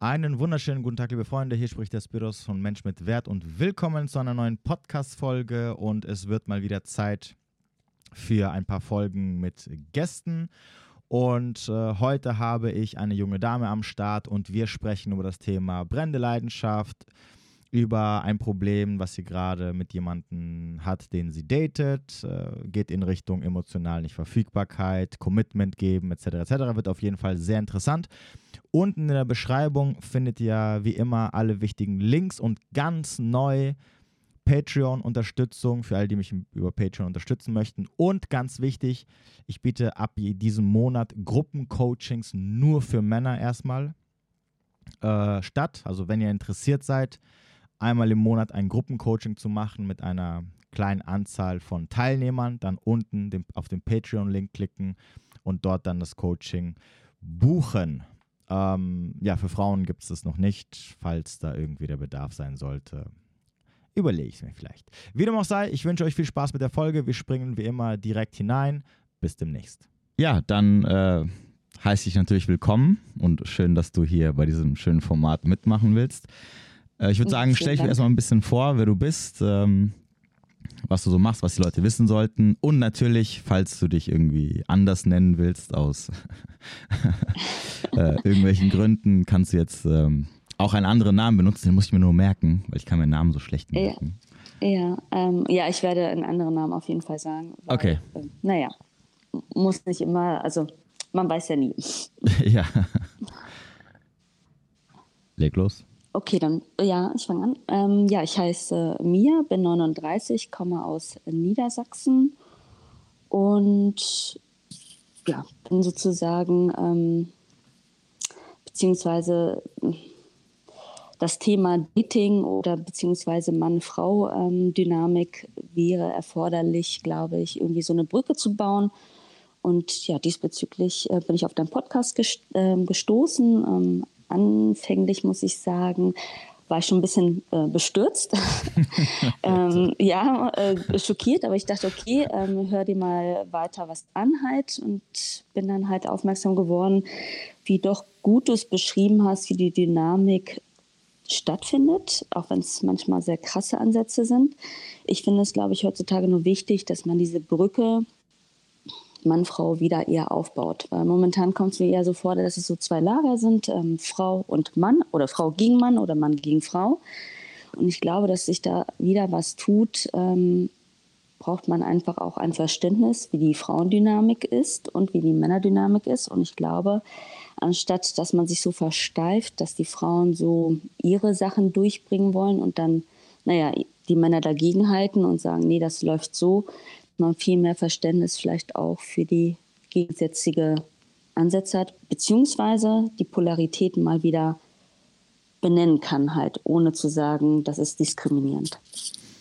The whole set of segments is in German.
Einen wunderschönen guten Tag, liebe Freunde. Hier spricht der Spiros von Mensch mit Wert und willkommen zu einer neuen Podcast-Folge. Und es wird mal wieder Zeit für ein paar Folgen mit Gästen. Und äh, heute habe ich eine junge Dame am Start und wir sprechen über das Thema brennende Leidenschaft, über ein Problem, was sie gerade mit jemandem hat, den sie datet, äh, geht in Richtung emotional Nichtverfügbarkeit, Commitment geben etc. etc. Wird auf jeden Fall sehr interessant. Unten in der Beschreibung findet ihr wie immer alle wichtigen Links und ganz neu Patreon-Unterstützung für alle, die mich über Patreon unterstützen möchten. Und ganz wichtig, ich biete ab diesem Monat Gruppencoachings nur für Männer erstmal äh, statt. Also wenn ihr interessiert seid, einmal im Monat ein Gruppencoaching zu machen mit einer kleinen Anzahl von Teilnehmern, dann unten den, auf den Patreon-Link klicken und dort dann das Coaching buchen. Ähm, ja, für Frauen gibt es das noch nicht, falls da irgendwie der Bedarf sein sollte. Überlege ich es mir vielleicht. Wie dem auch sei, ich wünsche euch viel Spaß mit der Folge. Wir springen wie immer direkt hinein. Bis demnächst. Ja, dann äh, heiße ich natürlich willkommen und schön, dass du hier bei diesem schönen Format mitmachen willst. Äh, ich würde sagen, stell dich erstmal ein bisschen vor, wer du bist, ähm, was du so machst, was die Leute wissen sollten. Und natürlich, falls du dich irgendwie anders nennen willst, aus äh, irgendwelchen Gründen, kannst du jetzt ähm, auch einen anderen Namen benutzen. Den muss ich mir nur merken, weil ich kann meinen Namen so schlecht merken. Ja, ja, ähm, ja ich werde einen anderen Namen auf jeden Fall sagen. Weil, okay. Äh, naja, muss nicht immer, also man weiß ja nie. ja. Leg los. Okay, dann, ja, ich fange an. Ähm, ja, ich heiße Mia, bin 39, komme aus Niedersachsen und ja, bin sozusagen, ähm, beziehungsweise das Thema Dating oder beziehungsweise Mann-Frau-Dynamik ähm, wäre erforderlich, glaube ich, irgendwie so eine Brücke zu bauen. Und ja, diesbezüglich äh, bin ich auf deinen Podcast gest äh, gestoßen, ähm, anfänglich muss ich sagen, war ich schon ein bisschen äh, bestürzt. ähm, ja, äh, schockiert, aber ich dachte, okay, ähm, hör dir mal weiter was an halt und bin dann halt aufmerksam geworden, wie doch gut du es beschrieben hast, wie die Dynamik stattfindet, auch wenn es manchmal sehr krasse Ansätze sind. Ich finde es, glaube ich, heutzutage nur wichtig, dass man diese Brücke Mann, Frau wieder eher aufbaut. Weil momentan kommt es mir eher so vor, dass es so zwei Lager sind, ähm, Frau und Mann oder Frau gegen Mann oder Mann gegen Frau. Und ich glaube, dass sich da wieder was tut, ähm, braucht man einfach auch ein Verständnis, wie die Frauendynamik ist und wie die Männerdynamik ist. Und ich glaube, anstatt dass man sich so versteift, dass die Frauen so ihre Sachen durchbringen wollen und dann, naja, die Männer dagegen halten und sagen, nee, das läuft so, man viel mehr Verständnis vielleicht auch für die gegensätzige Ansätze hat, beziehungsweise die Polaritäten mal wieder benennen kann, halt, ohne zu sagen, das ist diskriminierend.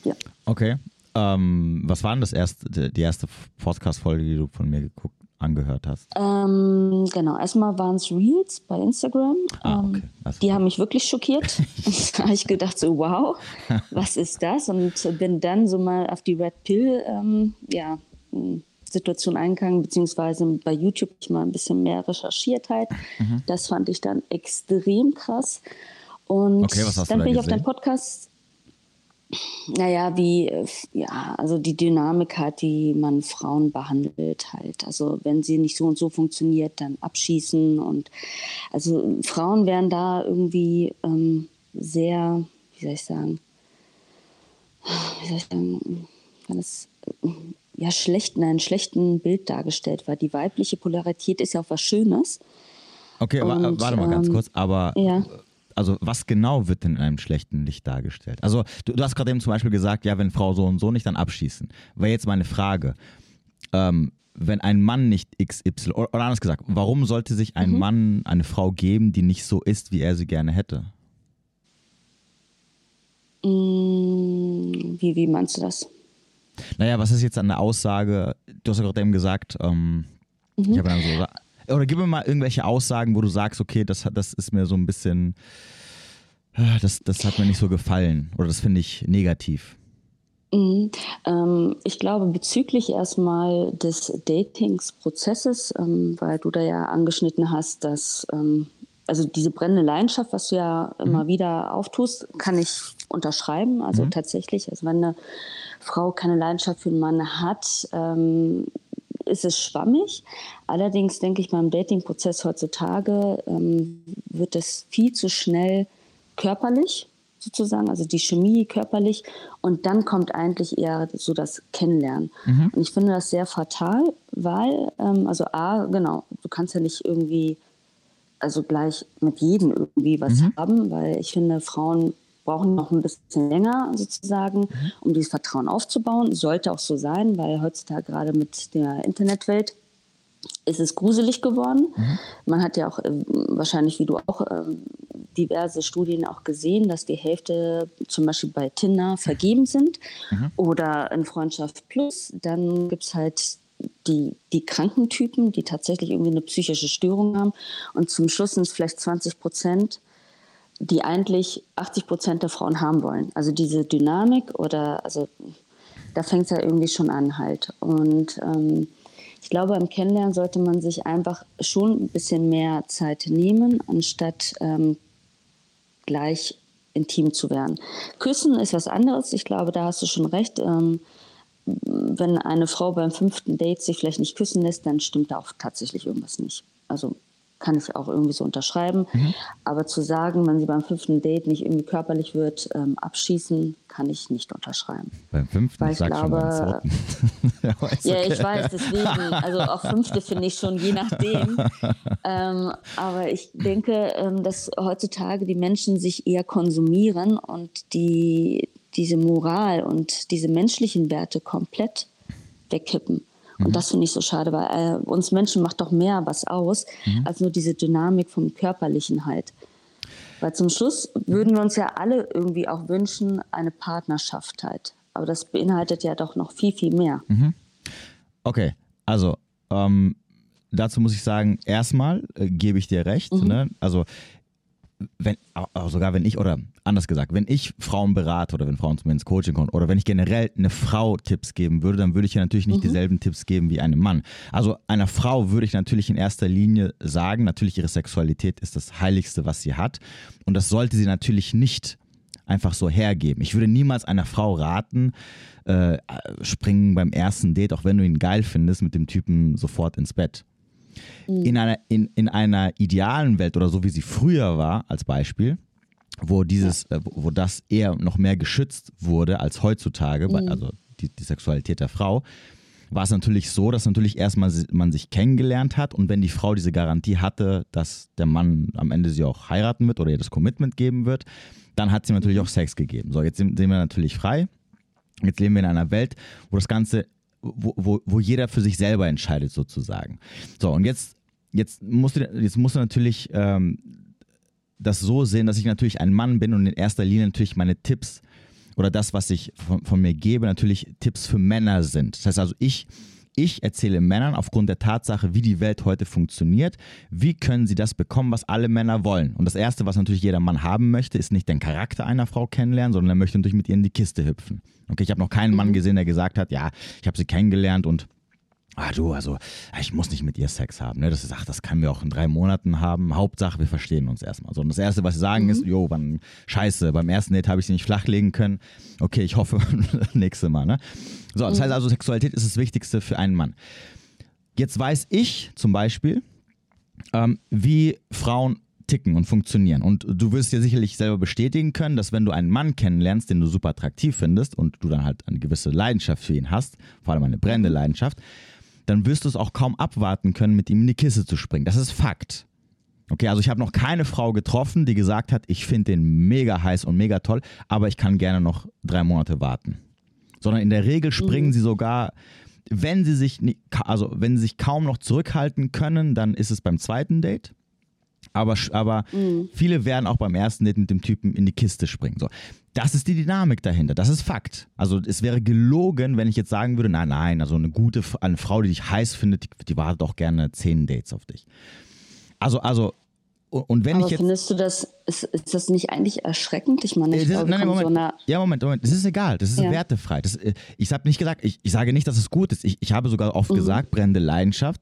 Ja. Okay. Ähm, was war denn das erste, die erste Podcast-Folge, die du von mir geguckt angehört hast? Ähm, genau, erstmal waren es Reels bei Instagram. Ah, okay. ähm, die haben mich wirklich schockiert. da habe ich gedacht, so wow, was ist das? Und bin dann so mal auf die Red Pill ähm, ja, Situation eingegangen, beziehungsweise bei YouTube ich mal ein bisschen mehr recherchiert halt. Mhm. Das fand ich dann extrem krass. Und okay, dann bin ich gesehen? auf deinen Podcast naja, wie, ja, also die Dynamik hat, die man Frauen behandelt halt. Also wenn sie nicht so und so funktioniert, dann abschießen und also Frauen werden da irgendwie ähm, sehr, wie soll ich sagen, wie soll ich sagen, kann es ja schlecht in einem schlechten Bild dargestellt, weil die weibliche Polarität ist ja auch was Schönes. Okay, und, warte mal ganz ähm, kurz, aber ja also was genau wird denn in einem schlechten Licht dargestellt? Also du, du hast gerade eben zum Beispiel gesagt, ja, wenn Frau so und so nicht, dann abschießen. Wäre jetzt meine Frage, ähm, wenn ein Mann nicht XY, oder, oder anders gesagt, warum sollte sich ein mhm. Mann eine Frau geben, die nicht so ist, wie er sie gerne hätte? Mm, wie, wie meinst du das? Naja, was ist jetzt an der Aussage, du hast ja gerade eben gesagt, ähm, mhm. ich habe dann so oder gib mir mal irgendwelche Aussagen, wo du sagst, okay, das, das ist mir so ein bisschen, äh, das, das hat mir nicht so gefallen oder das finde ich negativ. Mhm. Ähm, ich glaube, bezüglich erstmal des Datingsprozesses, ähm, weil du da ja angeschnitten hast, dass ähm, also diese brennende Leidenschaft, was du ja immer mhm. wieder auftust, kann ich unterschreiben. Also mhm. tatsächlich, also wenn eine Frau keine Leidenschaft für einen Mann hat, ähm, ist es schwammig. Allerdings denke ich, beim Dating-Prozess heutzutage ähm, wird es viel zu schnell körperlich sozusagen, also die Chemie körperlich. Und dann kommt eigentlich eher so das Kennenlernen. Mhm. Und ich finde das sehr fatal, weil, ähm, also A, genau, du kannst ja nicht irgendwie, also gleich mit jedem irgendwie was mhm. haben, weil ich finde, Frauen brauchen noch ein bisschen länger sozusagen, mhm. um dieses Vertrauen aufzubauen. Sollte auch so sein, weil heutzutage gerade mit der Internetwelt ist es gruselig geworden. Mhm. Man hat ja auch äh, wahrscheinlich, wie du auch, äh, diverse Studien auch gesehen, dass die Hälfte zum Beispiel bei Tinder vergeben sind mhm. oder in Freundschaft Plus. Dann gibt es halt die, die kranken Typen, die tatsächlich irgendwie eine psychische Störung haben. Und zum Schluss sind es vielleicht 20 Prozent, die eigentlich 80 Prozent der Frauen haben wollen. Also diese Dynamik oder, also da fängt es ja irgendwie schon an halt. Und ähm, ich glaube, im Kennenlernen sollte man sich einfach schon ein bisschen mehr Zeit nehmen, anstatt ähm, gleich intim zu werden. Küssen ist was anderes. Ich glaube, da hast du schon recht. Ähm, wenn eine Frau beim fünften Date sich vielleicht nicht küssen lässt, dann stimmt da auch tatsächlich irgendwas nicht. Also kann ich auch irgendwie so unterschreiben. Mhm. Aber zu sagen, wenn sie beim fünften Date nicht irgendwie körperlich wird, ähm, abschießen, kann ich nicht unterschreiben. Beim fünften? Weil ich glaube, ja, ja, ich weiß, deswegen, also auch fünfte finde ich schon, je nachdem. ähm, aber ich denke, ähm, dass heutzutage die Menschen sich eher konsumieren und die, diese Moral und diese menschlichen Werte komplett wegkippen. Und mhm. das finde ich so schade, weil äh, uns Menschen macht doch mehr was aus, mhm. als nur diese Dynamik vom Körperlichen halt. Weil zum Schluss würden wir uns ja alle irgendwie auch wünschen, eine Partnerschaft halt. Aber das beinhaltet ja doch noch viel, viel mehr. Mhm. Okay, also ähm, dazu muss ich sagen, erstmal äh, gebe ich dir recht. Mhm. Ne? Also wenn, sogar wenn ich, oder anders gesagt, wenn ich Frauen berate oder wenn Frauen zu mir ins Coaching kommen oder wenn ich generell eine Frau Tipps geben würde, dann würde ich ja natürlich nicht mhm. dieselben Tipps geben wie einem Mann. Also einer Frau würde ich natürlich in erster Linie sagen, natürlich ihre Sexualität ist das Heiligste, was sie hat und das sollte sie natürlich nicht einfach so hergeben. Ich würde niemals einer Frau raten, äh, springen beim ersten Date, auch wenn du ihn geil findest, mit dem Typen sofort ins Bett. Mhm. In, einer, in, in einer idealen Welt oder so wie sie früher war, als Beispiel, wo dieses, äh, wo das eher noch mehr geschützt wurde als heutzutage, mhm. also die, die Sexualität der Frau, war es natürlich so, dass natürlich erstmal man sich kennengelernt hat und wenn die Frau diese Garantie hatte, dass der Mann am Ende sie auch heiraten wird oder ihr das Commitment geben wird, dann hat sie natürlich auch Sex gegeben. So, jetzt sind, sind wir natürlich frei. Jetzt leben wir in einer Welt, wo das Ganze wo, wo, wo jeder für sich selber entscheidet, sozusagen. So, und jetzt, jetzt, musst, du, jetzt musst du natürlich ähm, das so sehen, dass ich natürlich ein Mann bin und in erster Linie natürlich meine Tipps oder das, was ich von, von mir gebe, natürlich Tipps für Männer sind. Das heißt also, ich ich erzähle Männern aufgrund der Tatsache, wie die Welt heute funktioniert, wie können sie das bekommen, was alle Männer wollen. Und das Erste, was natürlich jeder Mann haben möchte, ist nicht den Charakter einer Frau kennenlernen, sondern er möchte natürlich mit ihr in die Kiste hüpfen. Okay, ich habe noch keinen Mann mhm. gesehen, der gesagt hat, ja, ich habe sie kennengelernt und ah du, also ich muss nicht mit ihr Sex haben. Ne? Das ist, ach, das können wir auch in drei Monaten haben. Hauptsache, wir verstehen uns erstmal. So, und das Erste, was sie sagen, mhm. ist, jo, wann, scheiße, beim ersten Date habe ich sie nicht flachlegen können. Okay, ich hoffe, nächste Mal. Ne? So, das mhm. heißt also, Sexualität ist das Wichtigste für einen Mann. Jetzt weiß ich zum Beispiel, ähm, wie Frauen ticken und funktionieren. Und du wirst dir sicherlich selber bestätigen können, dass wenn du einen Mann kennenlernst, den du super attraktiv findest und du dann halt eine gewisse Leidenschaft für ihn hast, vor allem eine brennende Leidenschaft, dann wirst du es auch kaum abwarten können, mit ihm in die Kiste zu springen. Das ist Fakt. Okay, also ich habe noch keine Frau getroffen, die gesagt hat, ich finde den mega heiß und mega toll, aber ich kann gerne noch drei Monate warten. Sondern in der Regel springen mhm. sie sogar, wenn sie sich, also wenn sie sich kaum noch zurückhalten können, dann ist es beim zweiten Date. Aber, aber mhm. viele werden auch beim ersten Date mit dem Typen in die Kiste springen. So. Das ist die Dynamik dahinter. Das ist Fakt. Also es wäre gelogen, wenn ich jetzt sagen würde, nein, nein, also eine gute, eine Frau, die dich heiß findet, die, die wartet auch gerne zehn Dates auf dich. Also, also und wenn Aber ich jetzt, findest du das, ist, ist das nicht eigentlich erschreckend? Ich meine, ich ist, glaube, nein, nein, Moment. So ja, Moment, Moment. Das ist egal. Das ist ja. wertefrei. Das, äh, ich habe nicht gesagt, ich, ich sage nicht, dass es gut ist. Ich, ich habe sogar oft mhm. gesagt, brennende Leidenschaft.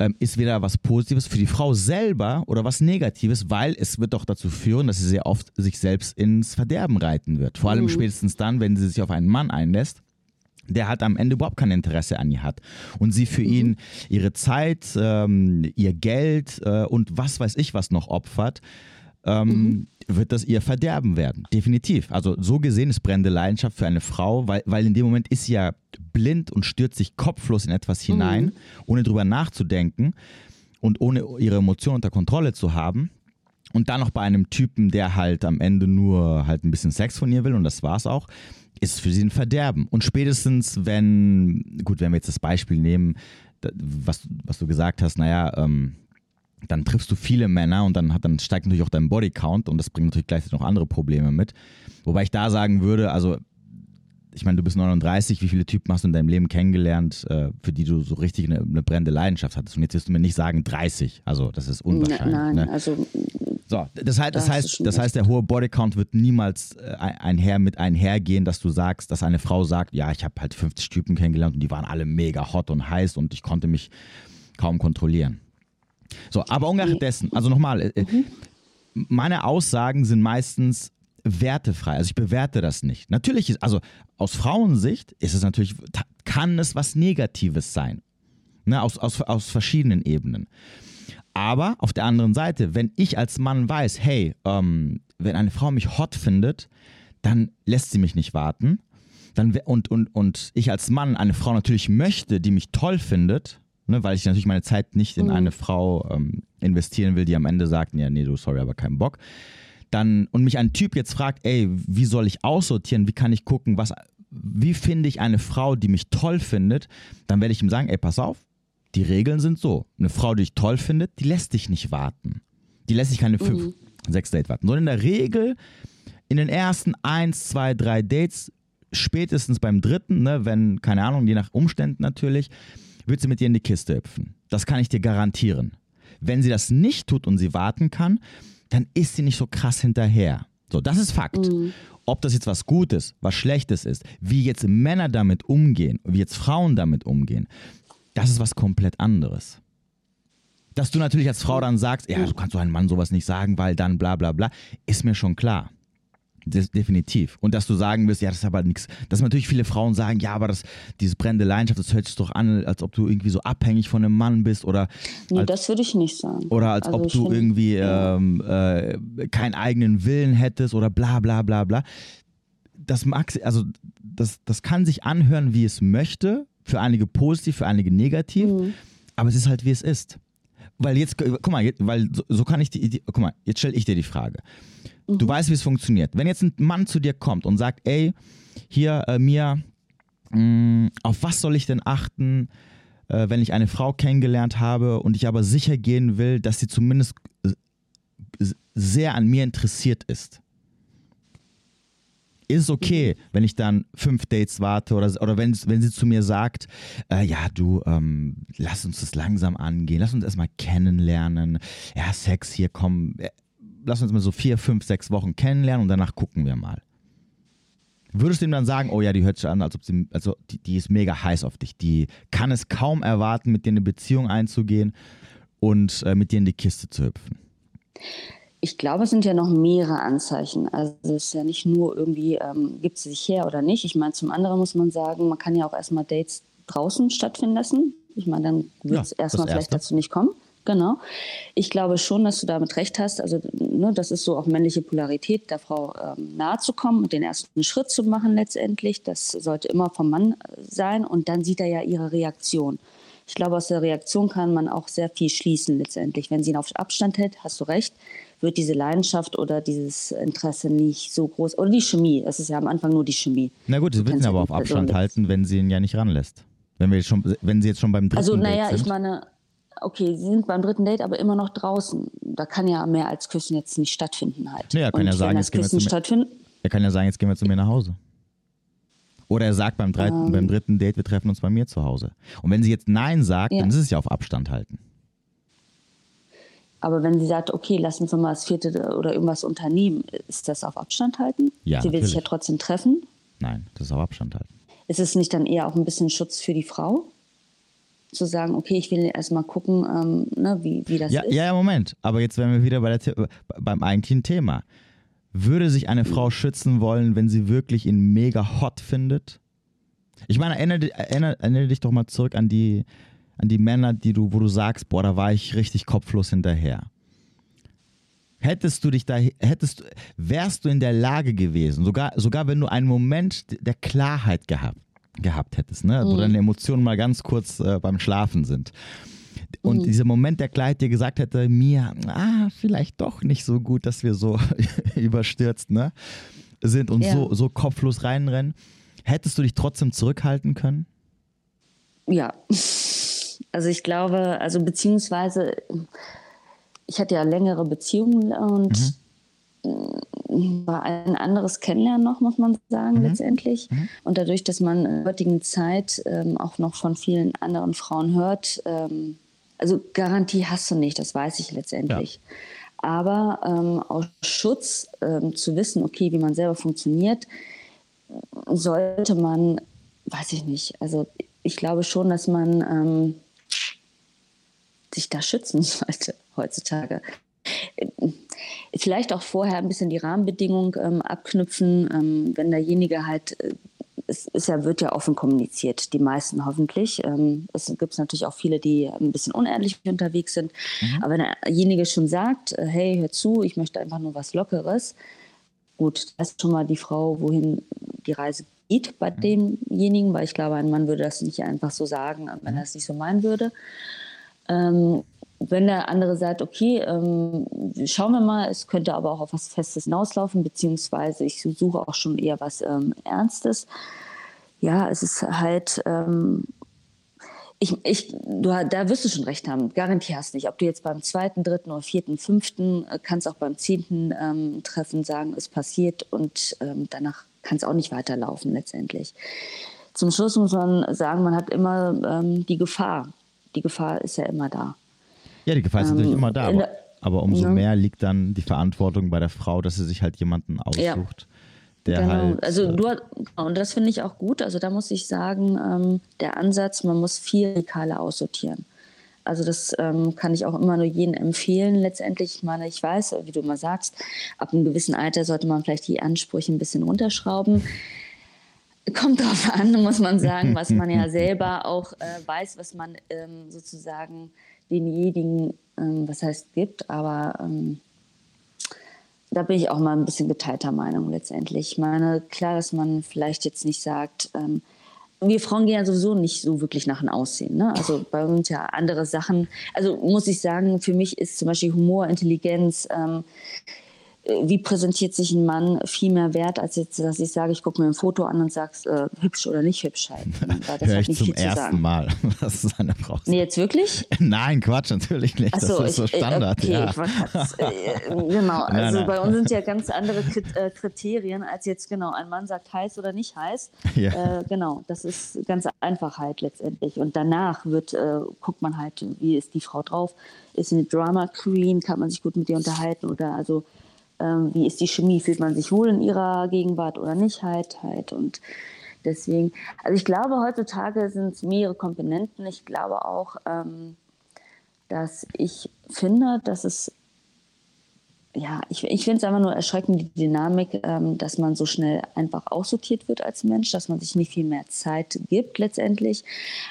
Ähm, ist weder was Positives für die Frau selber oder was Negatives, weil es wird doch dazu führen, dass sie sehr oft sich selbst ins Verderben reiten wird. Vor allem mhm. spätestens dann, wenn sie sich auf einen Mann einlässt der halt am Ende überhaupt kein Interesse an ihr hat und sie für mhm. ihn ihre Zeit, ähm, ihr Geld äh, und was weiß ich was noch opfert, ähm, mhm. Wird das ihr Verderben werden. Definitiv. Also so gesehen ist brennende Leidenschaft für eine Frau, weil, weil in dem Moment ist sie ja blind und stürzt sich kopflos in etwas hinein, mhm. ohne drüber nachzudenken und ohne ihre Emotionen unter Kontrolle zu haben. Und dann noch bei einem Typen, der halt am Ende nur halt ein bisschen Sex von ihr will und das war's auch ist es für sie ein Verderben. Und spätestens, wenn, gut, wenn wir jetzt das Beispiel nehmen, was, was du gesagt hast, naja, ähm, dann triffst du viele Männer und dann, hat, dann steigt natürlich auch dein Bodycount und das bringt natürlich gleichzeitig noch andere Probleme mit. Wobei ich da sagen würde, also ich meine, du bist 39, wie viele Typen hast du in deinem Leben kennengelernt, äh, für die du so richtig eine, eine, brennende Leidenschaft hattest? Und jetzt wirst du mir nicht sagen 30, also das ist unwahrscheinlich. Nein, ne? also so, das heißt, das, heißt, das heißt, der hohe Bodycount wird niemals äh, einher mit einhergehen, dass du sagst, dass eine Frau sagt, ja, ich habe halt 50 Typen kennengelernt und die waren alle mega hot und heiß und ich konnte mich kaum kontrollieren. So, aber ungeachtet dessen, also nochmal, äh, mhm. meine Aussagen sind meistens wertefrei. Also ich bewerte das nicht. Natürlich ist, also aus Frauensicht ist es natürlich, kann es was Negatives sein. Ne, aus, aus, aus verschiedenen Ebenen. Aber auf der anderen Seite, wenn ich als Mann weiß, hey, ähm, wenn eine Frau mich hot findet, dann lässt sie mich nicht warten. Dann, und, und, und ich als Mann eine Frau natürlich möchte, die mich toll findet, ne, weil ich natürlich meine Zeit nicht in mhm. eine Frau ähm, investieren will, die am Ende sagt, ja, nee, du, sorry, aber keinen Bock. Dann, und mich ein Typ jetzt fragt, ey, wie soll ich aussortieren, wie kann ich gucken, was, wie finde ich eine Frau, die mich toll findet, dann werde ich ihm sagen, ey, pass auf, die Regeln sind so. Eine Frau, die dich toll findet, die lässt dich nicht warten. Die lässt sich keine mhm. fünf, sechs Dates warten. Sondern in der Regel in den ersten eins, zwei, drei Dates, spätestens beim dritten, ne, wenn, keine Ahnung, je nach Umständen natürlich, wird sie mit dir in die Kiste hüpfen. Das kann ich dir garantieren. Wenn sie das nicht tut und sie warten kann, dann ist sie nicht so krass hinterher. So, das ist Fakt. Mhm. Ob das jetzt was Gutes, was Schlechtes ist, wie jetzt Männer damit umgehen, wie jetzt Frauen damit umgehen, das ist was komplett anderes. Dass du natürlich als Frau dann sagst, ja, du kannst doch einem Mann sowas nicht sagen, weil dann bla bla bla, ist mir schon klar. Definitiv. Und dass du sagen wirst, ja, das ist aber nichts. Dass natürlich viele Frauen sagen, ja, aber das, diese brennende Leidenschaft, das hört sich doch an, als ob du irgendwie so abhängig von einem Mann bist oder. Nee, als, das würde ich nicht sagen. Oder als also ob du find, irgendwie ja. ähm, äh, keinen eigenen Willen hättest oder bla bla bla bla. Das mag, also das, das kann sich anhören, wie es möchte, für einige positiv, für einige negativ. Mhm. Aber es ist halt, wie es ist. Weil jetzt, guck mal, weil so, so kann ich die, die, guck mal, jetzt stelle ich dir die Frage. Du weißt, wie es funktioniert. Wenn jetzt ein Mann zu dir kommt und sagt, ey, hier, äh, Mia, mh, mm, auf was soll ich denn achten, äh, wenn ich eine Frau kennengelernt habe und ich aber sicher gehen will, dass sie zumindest sehr an mir interessiert ist? ist es okay, wenn ich dann fünf Dates warte oder, oder wenn, wenn sie zu mir sagt, äh, ja, du, ähm, lass uns das langsam angehen, lass uns erstmal kennenlernen. Ja, Sex hier, komm, äh, lass uns mal so vier, fünf, sechs Wochen kennenlernen und danach gucken wir mal. Würdest du ihm dann sagen, oh ja, die hört sich an, als ob sie, also die, die ist mega heiß auf dich, die kann es kaum erwarten, mit dir eine Beziehung einzugehen und äh, mit dir in die Kiste zu hüpfen? ich glaube, es sind ja noch mehrere Anzeichen. Also es ist ja nicht nur irgendwie, ähm, gibt sie sich her oder nicht. Ich meine, zum anderen muss man sagen, man kann ja auch erstmal Dates draußen stattfinden lassen. Ich meine, dann wird es ja, erstmal vielleicht dazu nicht kommen. Genau. Ich glaube schon, dass du damit recht hast. Also, ne, das ist so auch männliche Polarität, der Frau ähm, nahe zu kommen und den ersten Schritt zu machen letztendlich. Das sollte immer vom Mann sein. Und dann sieht er ja ihre Reaktion. Ich glaube, aus der Reaktion kann man auch sehr viel schließen letztendlich. Wenn sie ihn auf Abstand hält, hast du recht, wird diese Leidenschaft oder dieses Interesse nicht so groß. Oder die Chemie. Es ist ja am Anfang nur die Chemie. Na gut, sie wird ihn aber auf Abstand halten, wenn sie ihn ja nicht ranlässt. Wenn, wir schon, wenn sie jetzt schon beim dritten also, naja, ich meine, okay, sie sind beim dritten Date, aber immer noch draußen. Da kann ja mehr als Küssen jetzt nicht stattfinden halt. Nee, er kann, ja sagen, jetzt gehen wir zu mir, er kann ja sagen, jetzt gehen wir zu mir nach Hause. Oder er sagt beim, dritten, ähm, beim dritten Date, wir treffen uns bei mir zu Hause. Und wenn sie jetzt Nein sagt, ja. dann ist es ja auf Abstand halten. Aber wenn sie sagt, okay, lass uns mal das vierte oder irgendwas unternehmen, ist das auf Abstand halten? Ja. Sie will natürlich. sich ja trotzdem treffen. Nein, das ist auf Abstand halten. Ist es nicht dann eher auch ein bisschen Schutz für die Frau? Zu sagen, okay, ich will erstmal gucken, ähm, ne, wie, wie das ja, ist. Ja, ja, Moment. Aber jetzt wären wir wieder bei der, beim eigentlichen Thema. Würde sich eine Frau schützen wollen, wenn sie wirklich ihn mega hot findet? Ich meine, erinnere, erinnere, erinnere dich doch mal zurück an die, an die Männer, die du, wo du sagst, boah, da war ich richtig kopflos hinterher. Hättest du dich da, hättest, wärst du in der Lage gewesen, sogar, sogar wenn du einen Moment der Klarheit gehabt, gehabt hättest, ne? wo mhm. deine Emotionen mal ganz kurz äh, beim Schlafen sind. Und mhm. dieser Moment der Klarheit dir gesagt hätte, mir, ah, vielleicht doch nicht so gut, dass wir so überstürzt ne? sind und ja. so, so kopflos reinrennen. Hättest du dich trotzdem zurückhalten können? Ja. Also ich glaube, also beziehungsweise ich hatte ja längere Beziehungen und mhm war ein anderes Kennenlernen noch, muss man sagen, mhm. letztendlich. Mhm. Und dadurch, dass man in der heutigen Zeit ähm, auch noch von vielen anderen Frauen hört, ähm, also Garantie hast du nicht, das weiß ich letztendlich. Ja. Aber ähm, aus Schutz ähm, zu wissen, okay, wie man selber funktioniert, sollte man, weiß ich nicht, also ich glaube schon, dass man ähm, sich da schützen sollte heutzutage vielleicht auch vorher ein bisschen die Rahmenbedingungen ähm, abknüpfen, ähm, wenn derjenige halt, äh, es ist ja, wird ja offen kommuniziert, die meisten hoffentlich. Ähm, es gibt natürlich auch viele, die ein bisschen unehrlich unterwegs sind. Mhm. Aber wenn derjenige schon sagt, äh, hey, hör zu, ich möchte einfach nur was Lockeres, gut, das ist schon mal die Frau, wohin die Reise geht bei mhm. demjenigen, weil ich glaube, ein Mann würde das nicht einfach so sagen, wenn er es nicht so meinen würde. Ähm, wenn der andere sagt, okay, ähm, schauen wir mal, es könnte aber auch auf was Festes hinauslaufen, beziehungsweise ich suche auch schon eher was ähm, Ernstes. Ja, es ist halt, ähm, ich, ich, du, da wirst du schon recht haben, Garantie hast nicht. Ob du jetzt beim zweiten, dritten oder vierten, fünften, äh, kannst auch beim zehnten ähm, Treffen sagen, es passiert und ähm, danach kann es auch nicht weiterlaufen letztendlich. Zum Schluss muss man sagen, man hat immer ähm, die Gefahr. Die Gefahr ist ja immer da. Ja, die Gefahr ist ähm, natürlich immer da, aber, aber umso ja. mehr liegt dann die Verantwortung bei der Frau, dass sie sich halt jemanden aussucht. Ja. Der genau, halt, also äh, du genau, und das finde ich auch gut. Also da muss ich sagen, ähm, der Ansatz, man muss viel Radikale aussortieren. Also das ähm, kann ich auch immer nur jedem empfehlen. Letztendlich, ich meine, ich weiß, wie du immer sagst, ab einem gewissen Alter sollte man vielleicht die Ansprüche ein bisschen runterschrauben. Kommt darauf an, muss man sagen, was man ja selber auch äh, weiß, was man ähm, sozusagen denjenigen, ähm, was heißt gibt, aber ähm, da bin ich auch mal ein bisschen geteilter Meinung letztendlich. Ich meine, klar, dass man vielleicht jetzt nicht sagt, ähm, wir Frauen gehen ja sowieso nicht so wirklich nach dem Aussehen. Ne? Also bei uns ja andere Sachen. Also muss ich sagen, für mich ist zum Beispiel Humor, Intelligenz, ähm, wie präsentiert sich ein Mann viel mehr wert, als jetzt, dass ich sage, ich gucke mir ein Foto an und sag's äh, hübsch oder nicht hübsch halt. Das Hör ich zum ersten Mal, dass es eine Frau Nee, jetzt wirklich? Nein, Quatsch, natürlich nicht. So, das ist so Standard. Okay, ja. äh, genau, also nein, bei uns sind ja ganz andere äh, Kriterien, als jetzt genau, ein Mann sagt heiß oder nicht heiß. Ja. Äh, genau, das ist ganz einfach halt letztendlich. Und danach wird, äh, guckt man halt, wie ist die Frau drauf? Ist sie eine Drama Queen? Kann man sich gut mit ihr unterhalten? Oder also ähm, wie ist die Chemie, fühlt man sich wohl in ihrer Gegenwart oder nicht? Halt, halt. Und deswegen, also ich glaube, heutzutage sind es mehrere Komponenten. Ich glaube auch, ähm, dass ich finde, dass es ja, ich, ich finde es einfach nur erschreckend, die Dynamik, ähm, dass man so schnell einfach aussortiert wird als Mensch, dass man sich nicht viel mehr Zeit gibt letztendlich.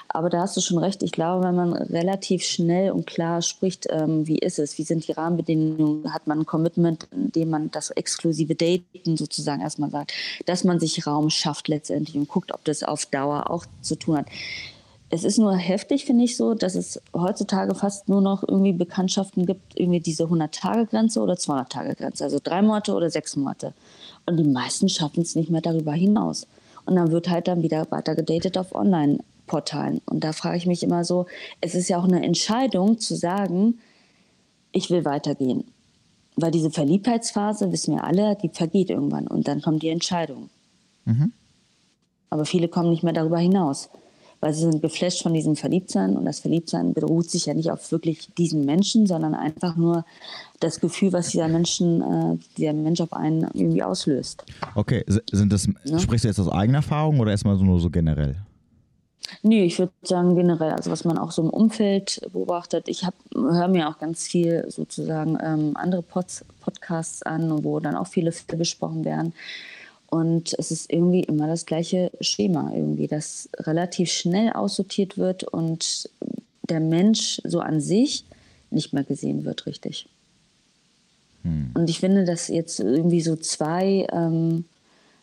Aber da hast du schon recht. Ich glaube, wenn man relativ schnell und klar spricht, ähm, wie ist es, wie sind die Rahmenbedingungen, hat man ein Commitment, indem man das exklusive Daten sozusagen erstmal sagt, dass man sich Raum schafft letztendlich und guckt, ob das auf Dauer auch zu tun hat es ist nur heftig, finde ich so, dass es heutzutage fast nur noch irgendwie Bekanntschaften gibt, irgendwie diese 100-Tage-Grenze oder 200-Tage-Grenze, also drei Monate oder sechs Monate. Und die meisten schaffen es nicht mehr darüber hinaus. Und dann wird halt dann wieder weiter gedatet auf Online-Portalen. Und da frage ich mich immer so, es ist ja auch eine Entscheidung zu sagen, ich will weitergehen. Weil diese Verliebtheitsphase, wissen wir alle, die vergeht irgendwann und dann kommt die Entscheidung. Mhm. Aber viele kommen nicht mehr darüber hinaus weil sie sind geflasht von diesem Verliebtsein und das Verliebtsein beruht sich ja nicht auf wirklich diesen Menschen, sondern einfach nur das Gefühl, was dieser Menschen, äh, dieser Mensch auf einen irgendwie auslöst. Okay, sind das, ja? sprichst du jetzt aus eigener Erfahrung oder erstmal so nur so generell? Nee, ich würde sagen generell, also was man auch so im Umfeld beobachtet. Ich höre mir auch ganz viel sozusagen ähm, andere Pods, Podcasts an, wo dann auch viele Fälle besprochen werden. Und es ist irgendwie immer das gleiche Schema irgendwie, dass relativ schnell aussortiert wird und der Mensch so an sich nicht mehr gesehen wird, richtig. Hm. Und ich finde, dass jetzt irgendwie so zwei ähm,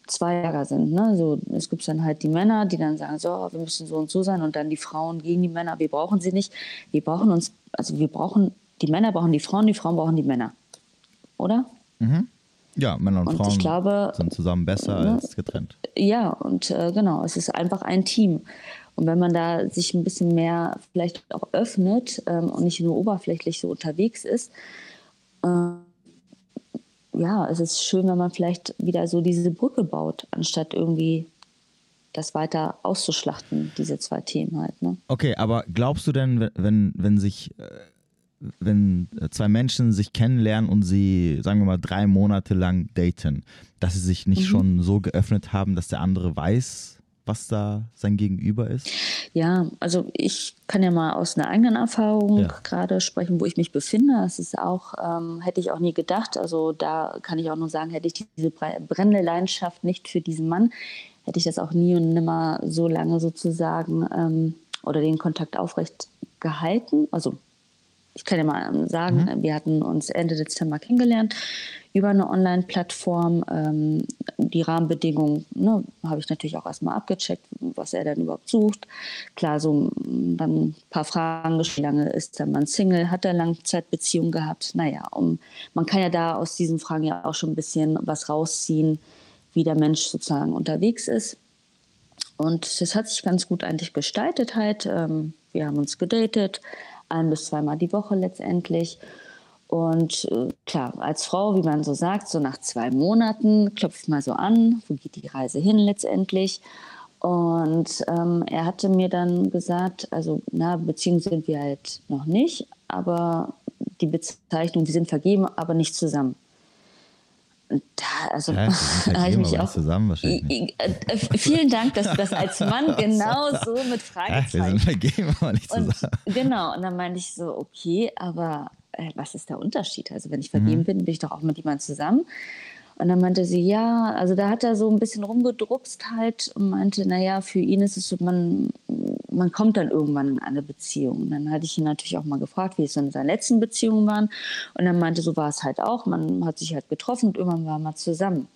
zwei Lager sind. Ne? So, es gibt dann halt die Männer, die dann sagen, so, wir müssen so und so sein und dann die Frauen gegen die Männer, wir brauchen sie nicht. Wir brauchen uns, also wir brauchen, die Männer brauchen die Frauen, die Frauen brauchen die Männer. Oder? Mhm. Ja, Männer und, und Frauen glaube, sind zusammen besser ne? als getrennt. Ja, und äh, genau, es ist einfach ein Team. Und wenn man da sich ein bisschen mehr vielleicht auch öffnet ähm, und nicht nur oberflächlich so unterwegs ist, äh, ja, es ist schön, wenn man vielleicht wieder so diese Brücke baut, anstatt irgendwie das weiter auszuschlachten, diese zwei Themen halt. Ne? Okay, aber glaubst du denn, wenn, wenn sich, äh, wenn zwei Menschen sich kennenlernen und sie, sagen wir mal, drei Monate lang daten, dass sie sich nicht mhm. schon so geöffnet haben, dass der andere weiß, was da sein Gegenüber ist? Ja, also ich kann ja mal aus einer eigenen Erfahrung ja. gerade sprechen, wo ich mich befinde. Das ist auch, ähm, hätte ich auch nie gedacht. Also da kann ich auch nur sagen, hätte ich diese brennende Leidenschaft nicht für diesen Mann, hätte ich das auch nie und nimmer so lange sozusagen ähm, oder den Kontakt aufrecht gehalten. Also ich kann ja mal sagen, mhm. wir hatten uns Ende Dezember kennengelernt über eine Online-Plattform. Ähm, die Rahmenbedingungen ne, habe ich natürlich auch erstmal abgecheckt, was er denn überhaupt sucht. Klar, so dann ein paar Fragen gestellt, wie lange ist der Mann Single, hat er Langzeitbeziehungen gehabt? Naja, um, man kann ja da aus diesen Fragen ja auch schon ein bisschen was rausziehen, wie der Mensch sozusagen unterwegs ist. Und das hat sich ganz gut eigentlich gestaltet halt. Ähm, wir haben uns gedatet, ein bis zweimal die Woche letztendlich. Und äh, klar, als Frau, wie man so sagt, so nach zwei Monaten klopft mal so an, wo geht die Reise hin letztendlich. Und ähm, er hatte mir dann gesagt, also na, Beziehung sind wir halt noch nicht, aber die Bezeichnung, wir sind vergeben, aber nicht zusammen. Da, also, ja, da ich mich auch zusammen wahrscheinlich. Äh, vielen Dank, dass du das als Mann genau so mit Fragezeichen. Ja, wir sind vergeben, aber nicht zusammen. Und, genau, und dann meinte ich so, okay, aber äh, was ist der Unterschied? Also wenn ich vergeben mhm. bin, bin ich doch auch mit jemandem zusammen. Und dann meinte sie, ja, also da hat er so ein bisschen rumgedruckst halt und meinte, naja, für ihn ist es so, man, man kommt dann irgendwann in eine Beziehung. Und dann hatte ich ihn natürlich auch mal gefragt, wie es in seinen letzten Beziehungen waren. Und dann meinte, so war es halt auch. Man hat sich halt getroffen und irgendwann war man zusammen.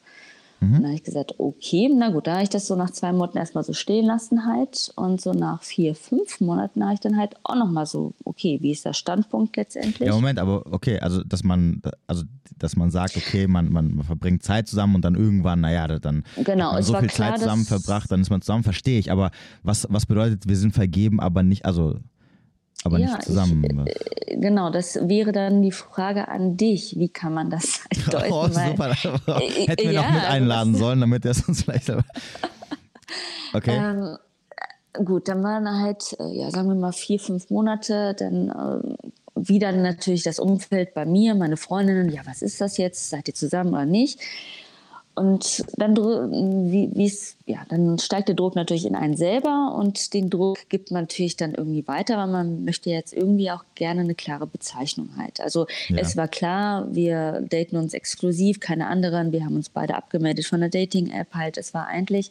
Mhm. dann habe ich gesagt, okay, na gut, da habe ich das so nach zwei Monaten erstmal so stehen lassen halt. Und so nach vier, fünf Monaten habe ich dann halt auch nochmal so, okay, wie ist der Standpunkt letztendlich? Ja, Moment, aber okay, also dass man, also dass man sagt, okay, man, man, man verbringt Zeit zusammen und dann irgendwann, naja, dann genau, hat man so viel klar, Zeit zusammen verbracht, dann ist man zusammen, verstehe ich. Aber was, was bedeutet, wir sind vergeben, aber nicht, also aber ja, nicht zusammen. Ich, äh, genau, das wäre dann die Frage an dich. Wie kann man das halt deuten? Oh, super. Äh, Hätten wir ja, noch mit einladen sollen, damit er es uns vielleicht. Okay. Ähm, gut, dann waren halt, äh, ja, sagen wir mal vier, fünf Monate, dann äh, wieder natürlich das Umfeld bei mir, meine Freundinnen, ja, was ist das jetzt? Seid ihr zusammen oder nicht? Und dann, wie, ja, dann steigt der Druck natürlich in einen selber und den Druck gibt man natürlich dann irgendwie weiter, weil man möchte jetzt irgendwie auch gerne eine klare Bezeichnung halt. Also ja. es war klar, wir daten uns exklusiv, keine anderen. Wir haben uns beide abgemeldet von der Dating-App halt. Es war eigentlich,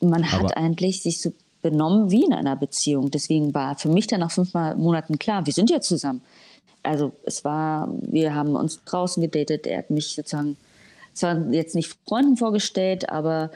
man hat Aber eigentlich sich so benommen wie in einer Beziehung. Deswegen war für mich dann nach fünf Monaten klar, wir sind ja zusammen. Also es war, wir haben uns draußen gedatet, er hat mich sozusagen zwar jetzt nicht Freunden vorgestellt, aber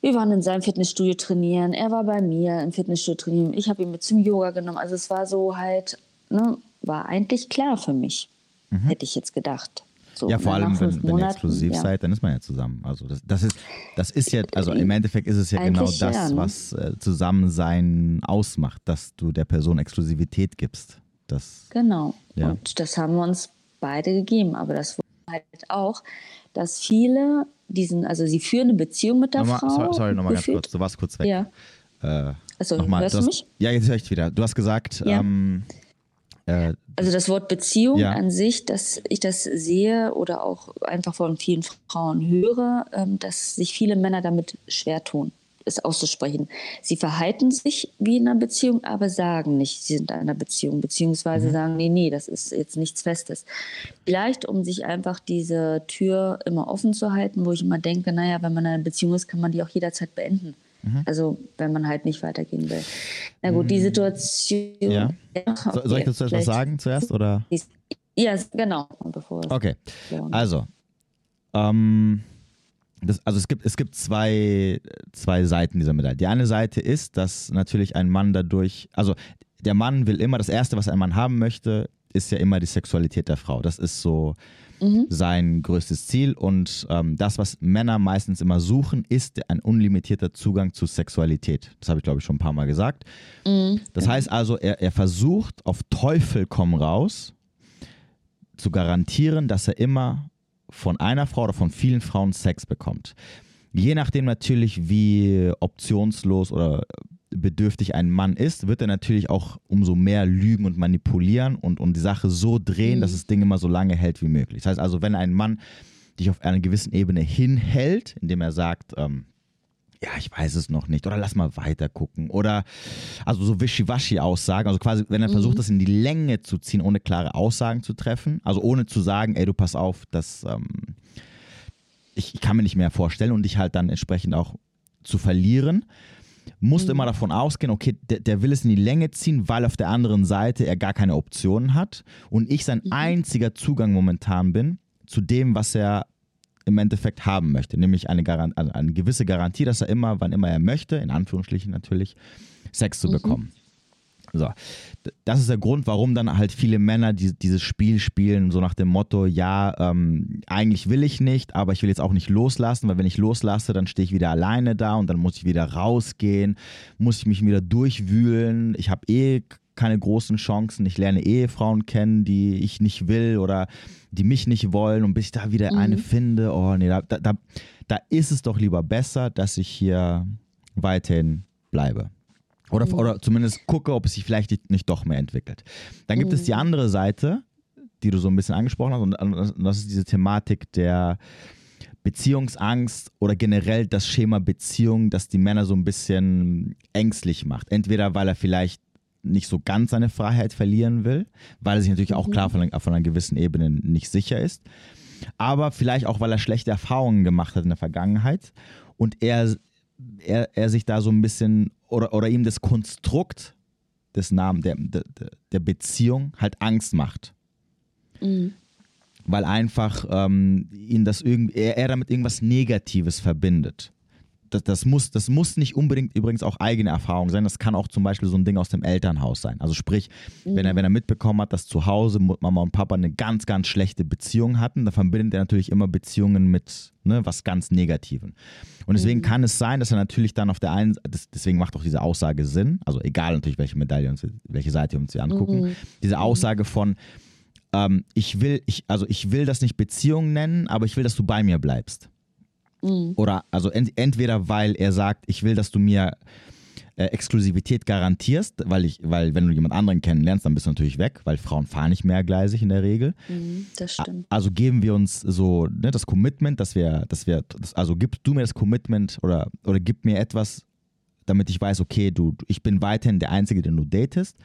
wir waren in seinem Fitnessstudio trainieren. Er war bei mir im Fitnessstudio trainieren. Ich habe ihn mit zum Yoga genommen. Also es war so halt, ne, war eigentlich klar für mich, mhm. hätte ich jetzt gedacht. So, ja, vor allem, wenn, wenn ihr exklusiv ja. seid, dann ist man ja zusammen. Also das, das, ist, das ist ja, also im Endeffekt ist es ja genau Eigentlich genau das, ja, ne? was äh, Zusammensein ausmacht, dass du der Person Exklusivität gibst. Das, genau. Ja. Und das haben wir uns beide gegeben. Aber das wurde halt auch, dass viele diesen, also sie führen eine Beziehung mit der nochmal, Frau. Sorry, sorry nochmal ganz kurz, du warst kurz weg. Ja. Äh, also, nochmal, hörst du hast, mich? Ja, jetzt höre ich wieder. Du hast gesagt, ja. ähm, äh, also das Wort Beziehung ja. an sich, dass ich das sehe oder auch einfach von vielen Frauen höre, ähm, dass sich viele Männer damit schwer tun. Es auszusprechen. Sie verhalten sich wie in einer Beziehung, aber sagen nicht, sie sind in einer Beziehung, beziehungsweise mhm. sagen, nee, nee, das ist jetzt nichts Festes. Vielleicht, um sich einfach diese Tür immer offen zu halten, wo ich immer denke, naja, wenn man in einer Beziehung ist, kann man die auch jederzeit beenden. Mhm. Also, wenn man halt nicht weitergehen will. Na gut, die mhm. Situation. Ja. Okay, soll ich dazu etwas sagen zuerst? Oder? Ja, genau. Okay. Also, ähm, das, also es gibt, es gibt zwei, zwei Seiten dieser Medaille. Die eine Seite ist, dass natürlich ein Mann dadurch, also der Mann will immer, das Erste, was ein Mann haben möchte, ist ja immer die Sexualität der Frau. Das ist so mhm. sein größtes Ziel. Und ähm, das, was Männer meistens immer suchen, ist ein unlimitierter Zugang zu Sexualität. Das habe ich, glaube ich, schon ein paar Mal gesagt. Mhm. Das heißt also, er, er versucht auf Teufel komm raus zu garantieren, dass er immer von einer Frau oder von vielen Frauen Sex bekommt. Je nachdem natürlich, wie optionslos oder bedürftig ein Mann ist, wird er natürlich auch umso mehr lügen und manipulieren und, und die Sache so drehen, mhm. dass das Ding immer so lange hält wie möglich. Das heißt also, wenn ein Mann dich auf einer gewissen Ebene hinhält, indem er sagt, ähm, ja, ich weiß es noch nicht oder lass mal weiter gucken oder also so Wischiwaschi-Aussagen, also quasi, wenn er mhm. versucht, das in die Länge zu ziehen, ohne klare Aussagen zu treffen, also ohne zu sagen, ey, du pass auf, das, ähm, ich, ich, kann mir nicht mehr vorstellen und dich halt dann entsprechend auch zu verlieren, musst du mhm. immer davon ausgehen, okay, der, der, will es in die Länge ziehen, weil auf der anderen Seite er gar keine Optionen hat und ich sein mhm. einziger Zugang momentan bin zu dem, was er im Endeffekt haben möchte, nämlich eine, Garant also eine gewisse Garantie, dass er immer, wann immer er möchte, in Anführungsstrichen natürlich, Sex zu mhm. bekommen. So, das ist der Grund, warum dann halt viele Männer die, dieses Spiel spielen, so nach dem Motto, ja, ähm, eigentlich will ich nicht, aber ich will jetzt auch nicht loslassen, weil wenn ich loslasse, dann stehe ich wieder alleine da und dann muss ich wieder rausgehen, muss ich mich wieder durchwühlen. Ich habe eh keine großen Chancen. Ich lerne Ehefrauen kennen, die ich nicht will oder die mich nicht wollen. Und bis ich da wieder mhm. eine finde, oh nee, da, da, da ist es doch lieber besser, dass ich hier weiterhin bleibe. Oder, mhm. oder zumindest gucke, ob es sich vielleicht nicht doch mehr entwickelt. Dann gibt mhm. es die mhm. andere Seite, die du so ein bisschen angesprochen hast, und das ist diese Thematik der Beziehungsangst oder generell das Schema Beziehung, das die Männer so ein bisschen ängstlich macht. Entweder weil er vielleicht nicht so ganz seine Freiheit verlieren will, weil er sich natürlich auch klar von, von einer gewissen Ebene nicht sicher ist. Aber vielleicht auch, weil er schlechte Erfahrungen gemacht hat in der Vergangenheit und er, er, er sich da so ein bisschen oder, oder ihm das Konstrukt des Namens, der, der, der Beziehung halt Angst macht. Mhm. Weil einfach ähm, ihn das irgend, er, er damit irgendwas Negatives verbindet das, das, muss, das muss nicht unbedingt übrigens auch eigene Erfahrung sein. Das kann auch zum Beispiel so ein Ding aus dem Elternhaus sein. Also sprich, mhm. wenn, er, wenn er mitbekommen hat, dass zu Hause Mama und Papa eine ganz, ganz schlechte Beziehung hatten, dann verbindet er natürlich immer Beziehungen mit ne, was ganz Negativen. Und deswegen mhm. kann es sein, dass er natürlich dann auf der einen Seite, deswegen macht auch diese Aussage Sinn, also egal natürlich, welche Medaille uns, welche Seite wir uns hier angucken, mhm. diese mhm. Aussage von, ähm, ich will, ich, also ich will das nicht Beziehung nennen, aber ich will, dass du bei mir bleibst. Mhm. Oder also ent, entweder weil er sagt, ich will, dass du mir äh, Exklusivität garantierst, weil ich, weil wenn du jemand anderen kennenlernst, dann bist du natürlich weg, weil Frauen fahren nicht mehrgleisig in der Regel. Mhm, das stimmt. Also geben wir uns so ne, das Commitment, dass wir, dass wir, das, also gibst du mir das Commitment oder, oder gib mir etwas, damit ich weiß, okay, du, ich bin weiterhin der Einzige, den du datest.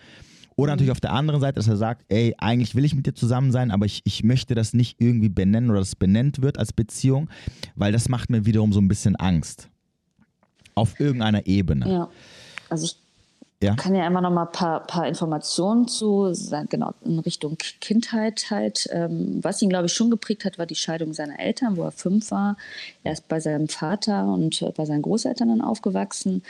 Oder natürlich auf der anderen Seite, dass er sagt, ey, eigentlich will ich mit dir zusammen sein, aber ich, ich möchte das nicht irgendwie benennen oder das benennt wird als Beziehung, weil das macht mir wiederum so ein bisschen Angst. Auf irgendeiner Ebene. Ja, also ich ja. kann ja immer noch mal ein paar, paar Informationen zu, genau, in Richtung Kindheit halt. Ähm, was ihn, glaube ich, schon geprägt hat, war die Scheidung seiner Eltern, wo er fünf war. Er ist bei seinem Vater und bei seinen Großeltern dann aufgewachsen.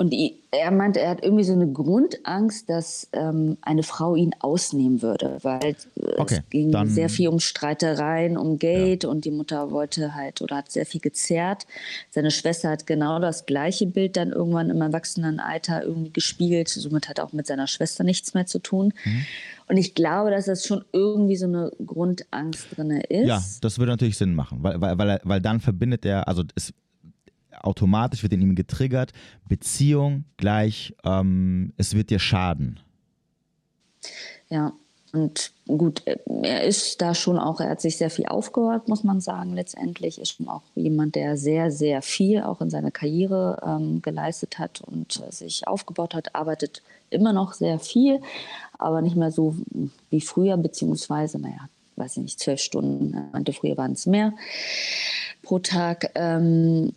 Und er meinte, er hat irgendwie so eine Grundangst, dass ähm, eine Frau ihn ausnehmen würde, weil äh, okay, es ging sehr viel um Streitereien, um Geld ja. und die Mutter wollte halt oder hat sehr viel gezerrt. Seine Schwester hat genau das gleiche Bild dann irgendwann im Erwachsenenalter irgendwie gespiegelt. Somit hat auch mit seiner Schwester nichts mehr zu tun. Mhm. Und ich glaube, dass das schon irgendwie so eine Grundangst drin ist. Ja, das würde natürlich Sinn machen, weil, weil, weil, weil dann verbindet er, also es automatisch wird in ihm getriggert, Beziehung gleich, ähm, es wird dir schaden. Ja, und gut, er ist da schon auch, er hat sich sehr viel aufgehört, muss man sagen, letztendlich. Ist schon auch jemand, der sehr, sehr viel auch in seiner Karriere ähm, geleistet hat und äh, sich aufgebaut hat, arbeitet immer noch sehr viel, aber nicht mehr so wie früher, beziehungsweise, naja, weiß ich nicht, zwölf Stunden, meinte, früher waren es mehr pro Tag. Ähm,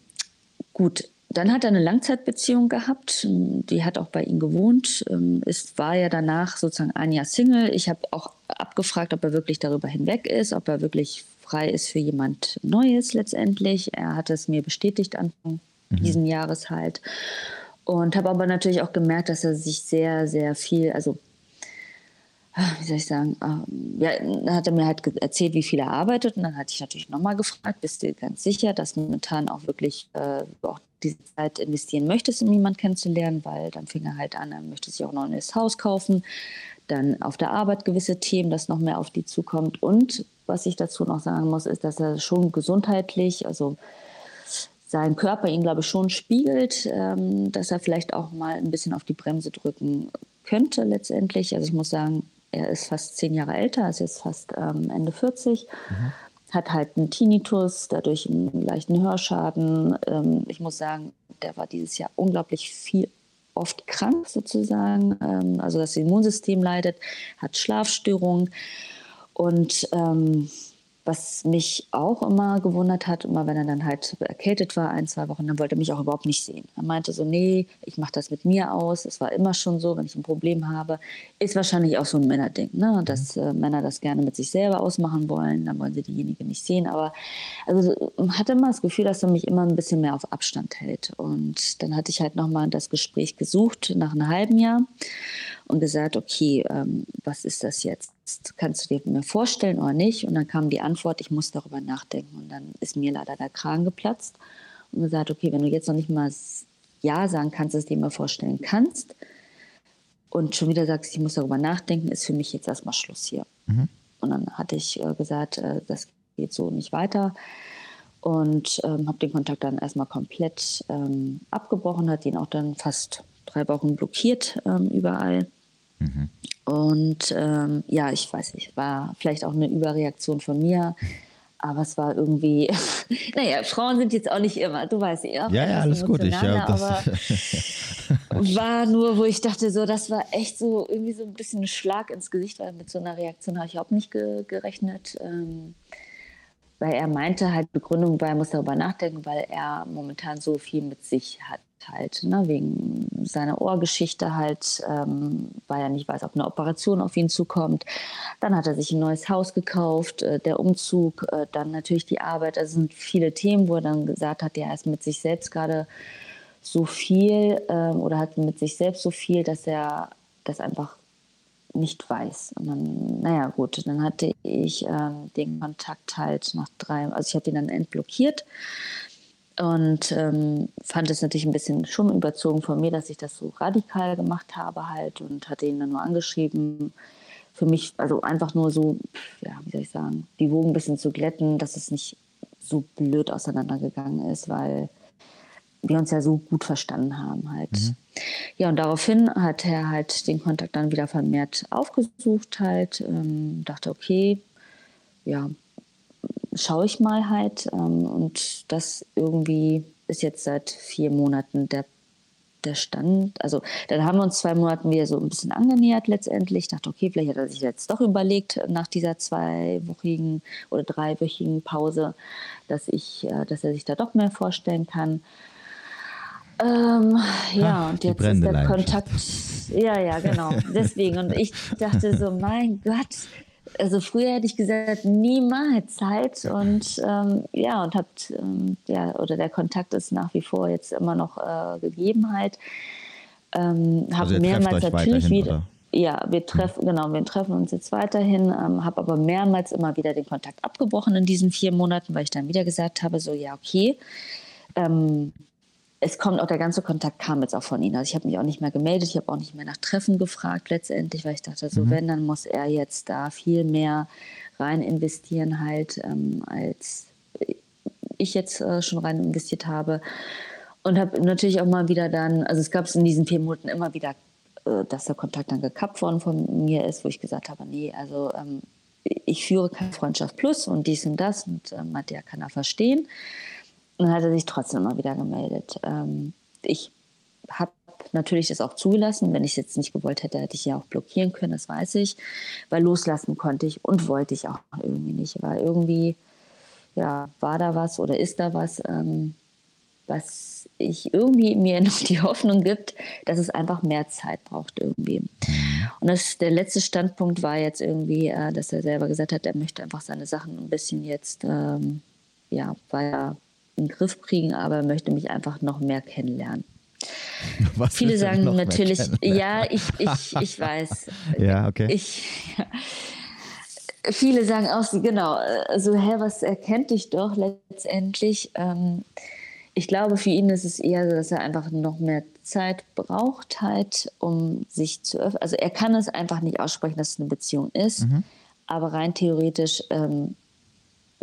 gut, dann hat er eine Langzeitbeziehung gehabt. Die hat auch bei ihm gewohnt. Ähm, es war ja danach sozusagen ein Jahr Single. Ich habe auch abgefragt, ob er wirklich darüber hinweg ist, ob er wirklich frei ist für jemand Neues letztendlich. Er hat es mir bestätigt Anfang mhm. diesen Jahres halt. Und habe aber natürlich auch gemerkt, dass er sich sehr, sehr viel, also wie soll ich sagen, ähm, ja, dann hat er mir halt erzählt, wie viel er arbeitet. Und dann hatte ich natürlich nochmal gefragt, bist du ganz sicher, dass du momentan auch wirklich äh, auch diese Zeit investieren möchtest, um jemanden kennenzulernen, weil dann fing er halt an, er möchte sich auch noch ein neues Haus kaufen. Dann auf der Arbeit gewisse Themen, dass noch mehr auf die zukommt. Und was ich dazu noch sagen muss, ist, dass er schon gesundheitlich, also sein Körper ihn, glaube ich, schon spiegelt, ähm, dass er vielleicht auch mal ein bisschen auf die Bremse drücken könnte letztendlich. Also ich muss sagen, er ist fast zehn Jahre älter, ist jetzt fast ähm, Ende 40, mhm. hat halt einen Tinnitus, dadurch einen leichten Hörschaden. Ähm, ich muss sagen, der war dieses Jahr unglaublich viel oft krank sozusagen, ähm, also das Immunsystem leidet, hat Schlafstörungen und ähm, was mich auch immer gewundert hat, immer wenn er dann halt erkältet war, ein, zwei Wochen, dann wollte er mich auch überhaupt nicht sehen. Er meinte so, nee, ich mache das mit mir aus. Es war immer schon so, wenn ich ein Problem habe. Ist wahrscheinlich auch so ein Männerding, ne? dass äh, Männer das gerne mit sich selber ausmachen wollen. Dann wollen sie diejenige nicht sehen. Aber also hatte immer das Gefühl, dass er mich immer ein bisschen mehr auf Abstand hält. Und dann hatte ich halt nochmal das Gespräch gesucht nach einem halben Jahr und gesagt, okay, ähm, was ist das jetzt? Kannst du dir mir vorstellen oder nicht? Und dann kam die Antwort, ich muss darüber nachdenken. Und dann ist mir leider der Kragen geplatzt und gesagt, okay, wenn du jetzt noch nicht mal Ja sagen kannst, dass du dir mal vorstellen kannst und schon wieder sagst, ich muss darüber nachdenken, ist für mich jetzt erstmal Schluss hier. Mhm. Und dann hatte ich äh, gesagt, äh, das geht so nicht weiter und ähm, habe den Kontakt dann erstmal komplett ähm, abgebrochen, hat ihn auch dann fast drei Wochen blockiert ähm, überall. Mhm. Und ähm, ja, ich weiß nicht, war vielleicht auch eine Überreaktion von mir. Aber es war irgendwie, naja, Frauen sind jetzt auch nicht immer, du weißt ja. Ja, ja, alles gut. Ich, ja, aber war nur, wo ich dachte, so, das war echt so irgendwie so ein bisschen ein Schlag ins Gesicht, weil mit so einer Reaktion habe ich überhaupt nicht ge gerechnet. Ähm, weil er meinte halt, Begründung war, er muss darüber nachdenken, weil er momentan so viel mit sich hat halt, ne, wegen seiner Ohrgeschichte halt, ähm, weil er nicht weiß, ob eine Operation auf ihn zukommt. Dann hat er sich ein neues Haus gekauft, äh, der Umzug, äh, dann natürlich die Arbeit. Das sind viele Themen, wo er dann gesagt hat, er ist mit sich selbst gerade so viel ähm, oder hat mit sich selbst so viel, dass er das einfach nicht weiß. Und dann, naja, gut, dann hatte ich ähm, den Kontakt halt nach drei, also ich habe ihn dann entblockiert und ähm, fand es natürlich ein bisschen schon überzogen von mir, dass ich das so radikal gemacht habe halt und hatte ihn dann nur angeschrieben. Für mich, also einfach nur so, ja, wie soll ich sagen, die Wogen ein bisschen zu glätten, dass es nicht so blöd auseinandergegangen ist, weil wir uns ja so gut verstanden haben halt. Mhm. Ja, und daraufhin hat er halt den Kontakt dann wieder vermehrt aufgesucht halt, ähm, dachte, okay, ja, schaue ich mal halt. Ähm, und das irgendwie ist jetzt seit vier Monaten der, der Stand. Also dann haben wir uns zwei Monaten wieder so ein bisschen angenähert letztendlich. Ich dachte, okay, vielleicht hat er sich jetzt doch überlegt nach dieser zweiwöchigen oder dreiwöchigen Pause, dass ich, äh, dass er sich da doch mehr vorstellen kann. Ähm, ja, Ach, und jetzt ist der Kontakt. Ja, ja, genau. Deswegen. Und ich dachte so, mein Gott, also früher hätte ich gesagt, niemals Zeit und ähm, ja, und habt, ähm, ja, oder der Kontakt ist nach wie vor jetzt immer noch äh, gegeben halt. Ähm, also habe mehrmals natürlich wieder. Oder? Ja, wir treffen, genau, wir treffen uns jetzt weiterhin, ähm, habe aber mehrmals immer wieder den Kontakt abgebrochen in diesen vier Monaten, weil ich dann wieder gesagt habe, so ja, okay, ähm, es kommt auch der ganze Kontakt kam jetzt auch von ihnen. Also ich habe mich auch nicht mehr gemeldet, ich habe auch nicht mehr nach Treffen gefragt letztendlich, weil ich dachte, so mhm. wenn, dann muss er jetzt da viel mehr rein investieren halt, ähm, als ich jetzt äh, schon rein investiert habe. Und habe natürlich auch mal wieder dann, also es gab es in diesen vier Monaten immer wieder äh, dass der Kontakt dann gekappt worden von mir ist, wo ich gesagt habe, nee, also ähm, ich führe keine Freundschaft plus und dies und das und ähm, hat ja kann er verstehen. Und dann hat er sich trotzdem immer wieder gemeldet. Ähm, ich habe natürlich das auch zugelassen. Wenn ich es jetzt nicht gewollt hätte, hätte ich ja auch blockieren können, das weiß ich. Weil loslassen konnte ich und wollte ich auch irgendwie nicht. Weil irgendwie, ja, war da was oder ist da was, ähm, was ich irgendwie mir noch die Hoffnung gibt, dass es einfach mehr Zeit braucht irgendwie. Und das, der letzte Standpunkt war jetzt irgendwie, äh, dass er selber gesagt hat, er möchte einfach seine Sachen ein bisschen jetzt, ähm, ja, weiter in den Griff kriegen, aber er möchte mich einfach noch mehr kennenlernen. Was Viele sagen natürlich, ja, ich, ich, ich weiß. ja, okay. Ich, ja. Viele sagen auch, genau, also, hä, was erkennt dich doch letztendlich? Ähm, ich glaube, für ihn ist es eher so, dass er einfach noch mehr Zeit braucht, halt, um sich zu öffnen. Also er kann es einfach nicht aussprechen, dass es eine Beziehung ist. Mhm. Aber rein theoretisch ähm,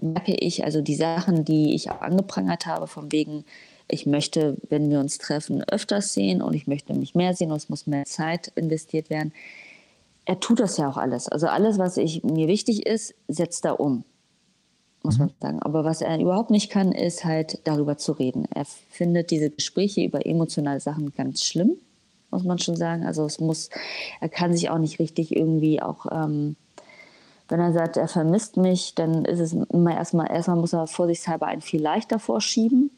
merke ich, also die Sachen, die ich auch angeprangert habe, von wegen, ich möchte, wenn wir uns treffen, öfters sehen und ich möchte mich mehr sehen und es muss mehr Zeit investiert werden. Er tut das ja auch alles. Also alles, was ich, mir wichtig ist, setzt er um muss mhm. man sagen. Aber was er überhaupt nicht kann, ist halt darüber zu reden. Er findet diese Gespräche über emotionale Sachen ganz schlimm, muss man schon sagen. Also es muss, er kann sich auch nicht richtig irgendwie auch, ähm, wenn er sagt, er vermisst mich, dann ist es immer erstmal, erstmal muss er vorsichtshalber einen viel leichter vorschieben,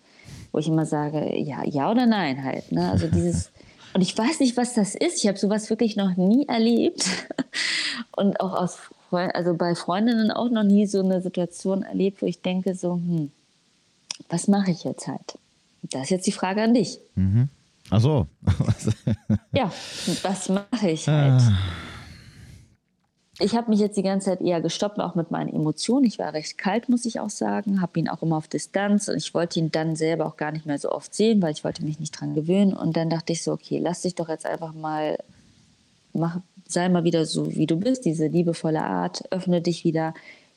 wo ich immer sage, ja, ja oder nein halt. Ne? Also dieses und ich weiß nicht, was das ist. Ich habe sowas wirklich noch nie erlebt. Und auch aus also bei Freundinnen auch noch nie so eine Situation erlebt, wo ich denke, so, hm, was mache ich jetzt halt? Das ist jetzt die Frage an dich. Mhm. Ach so. ja, was mache ich halt? Ah. Ich habe mich jetzt die ganze Zeit eher gestoppt, auch mit meinen Emotionen. Ich war recht kalt, muss ich auch sagen. Habe ihn auch immer auf Distanz und ich wollte ihn dann selber auch gar nicht mehr so oft sehen, weil ich wollte mich nicht dran gewöhnen. Und dann dachte ich so, okay, lass dich doch jetzt einfach mal, mach, sei mal wieder so, wie du bist, diese liebevolle Art, öffne dich wieder.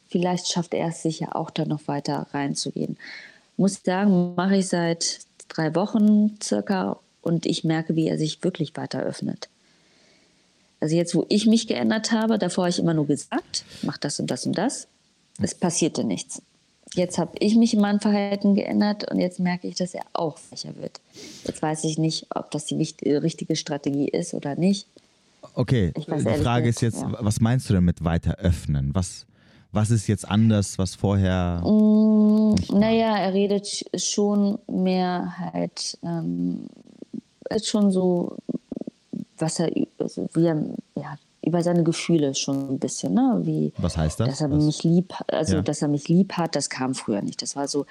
Vielleicht schafft er es sich ja auch dann noch weiter reinzugehen. Muss sagen, mache ich seit drei Wochen circa und ich merke, wie er sich wirklich weiter öffnet. Also jetzt, wo ich mich geändert habe, davor habe ich immer nur gesagt, mach das und das und das. Es passierte nichts. Jetzt habe ich mich in meinem Verhalten geändert und jetzt merke ich, dass er auch schwächer wird. Jetzt weiß ich nicht, ob das die richtige Strategie ist oder nicht. Okay, die Frage ist jetzt, ja. was meinst du denn mit weiter öffnen? Was, was ist jetzt anders, was vorher? Mm, naja, er redet schon mehr halt, ähm, ist schon so, was er, also wie er, ja, über seine Gefühle schon ein bisschen, ne? Wie, was heißt das? Dass er was? mich lieb, also ja. dass er mich lieb hat, das kam früher nicht. Das war so,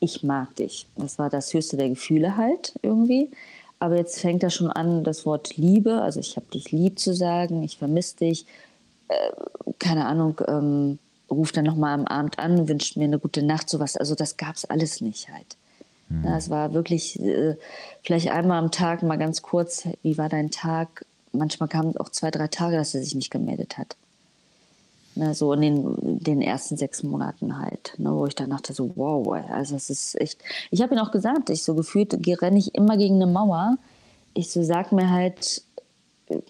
ich mag dich. Das war das höchste der Gefühle halt irgendwie. Aber jetzt fängt er schon an, das Wort Liebe, also ich habe dich lieb zu sagen, ich vermisse dich, äh, keine Ahnung, ähm, ruft dann nochmal am Abend an, wünscht mir eine gute Nacht, sowas. Also das gab es alles nicht halt. Mhm. Ja, es war wirklich äh, vielleicht einmal am Tag mal ganz kurz, wie war dein Tag? Manchmal kamen auch zwei, drei Tage, dass er sich nicht gemeldet hat. Ne, so in den, den ersten sechs Monaten halt, ne, wo ich dann dachte so, wow, also es ist echt. Ich habe ihn auch gesagt, ich so gefühlt renne ich immer gegen eine Mauer. Ich so sag mir halt,